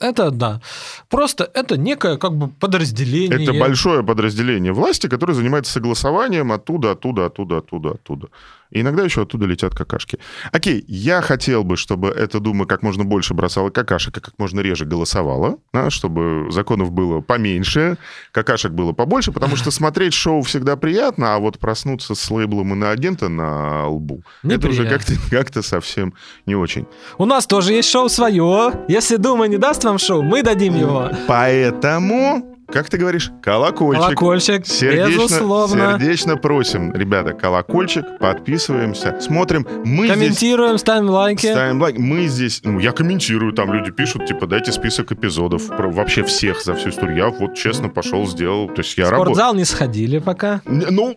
Это да. Просто это некое как бы подразделение. Это большое подразделение власти, которое занимается согласованием оттуда, оттуда, оттуда, оттуда, оттуда. И иногда еще оттуда летят какашки. Окей, я хотел бы, чтобы эта Дума как можно больше бросала какашек и как можно реже голосовала, да, чтобы законов было поменьше, какашек было побольше, потому что <laughs> смотреть шоу всегда приятно, а вот проснуться с лейблом иноагента на лбу, это уже как-то <laughs> как совсем не очень. У нас тоже есть шоу свое. Если Дума не даст вам шоу, мы дадим его. Поэтому как ты говоришь? Колокольчик. Колокольчик, сердечно, безусловно. Сердечно просим, ребята, колокольчик, подписываемся, смотрим. Мы Комментируем, здесь... ставим лайки. Ставим лайки. Мы здесь, ну, я комментирую, там люди пишут, типа, дайте список эпизодов про вообще всех за всю историю. Я вот честно пошел, сделал, то есть я работаю. Спортзал не сходили пока? Ну,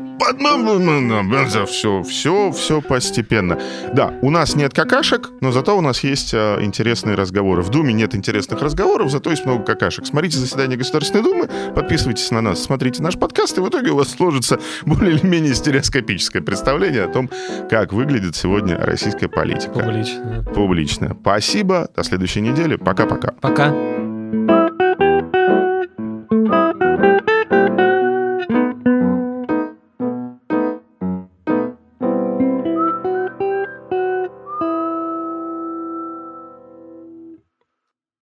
все, все, все постепенно. Да, у нас нет какашек, но зато у нас есть а, интересные разговоры. В Думе нет интересных разговоров, зато есть много какашек. Смотрите заседание Государственной Думы, программы. Подписывайтесь на нас, смотрите наш подкаст, и в итоге у вас сложится <laughs> более или менее стереоскопическое представление о том, как выглядит сегодня российская политика. Публично. Публично. Спасибо. До следующей недели. Пока-пока. Пока. -пока. Пока.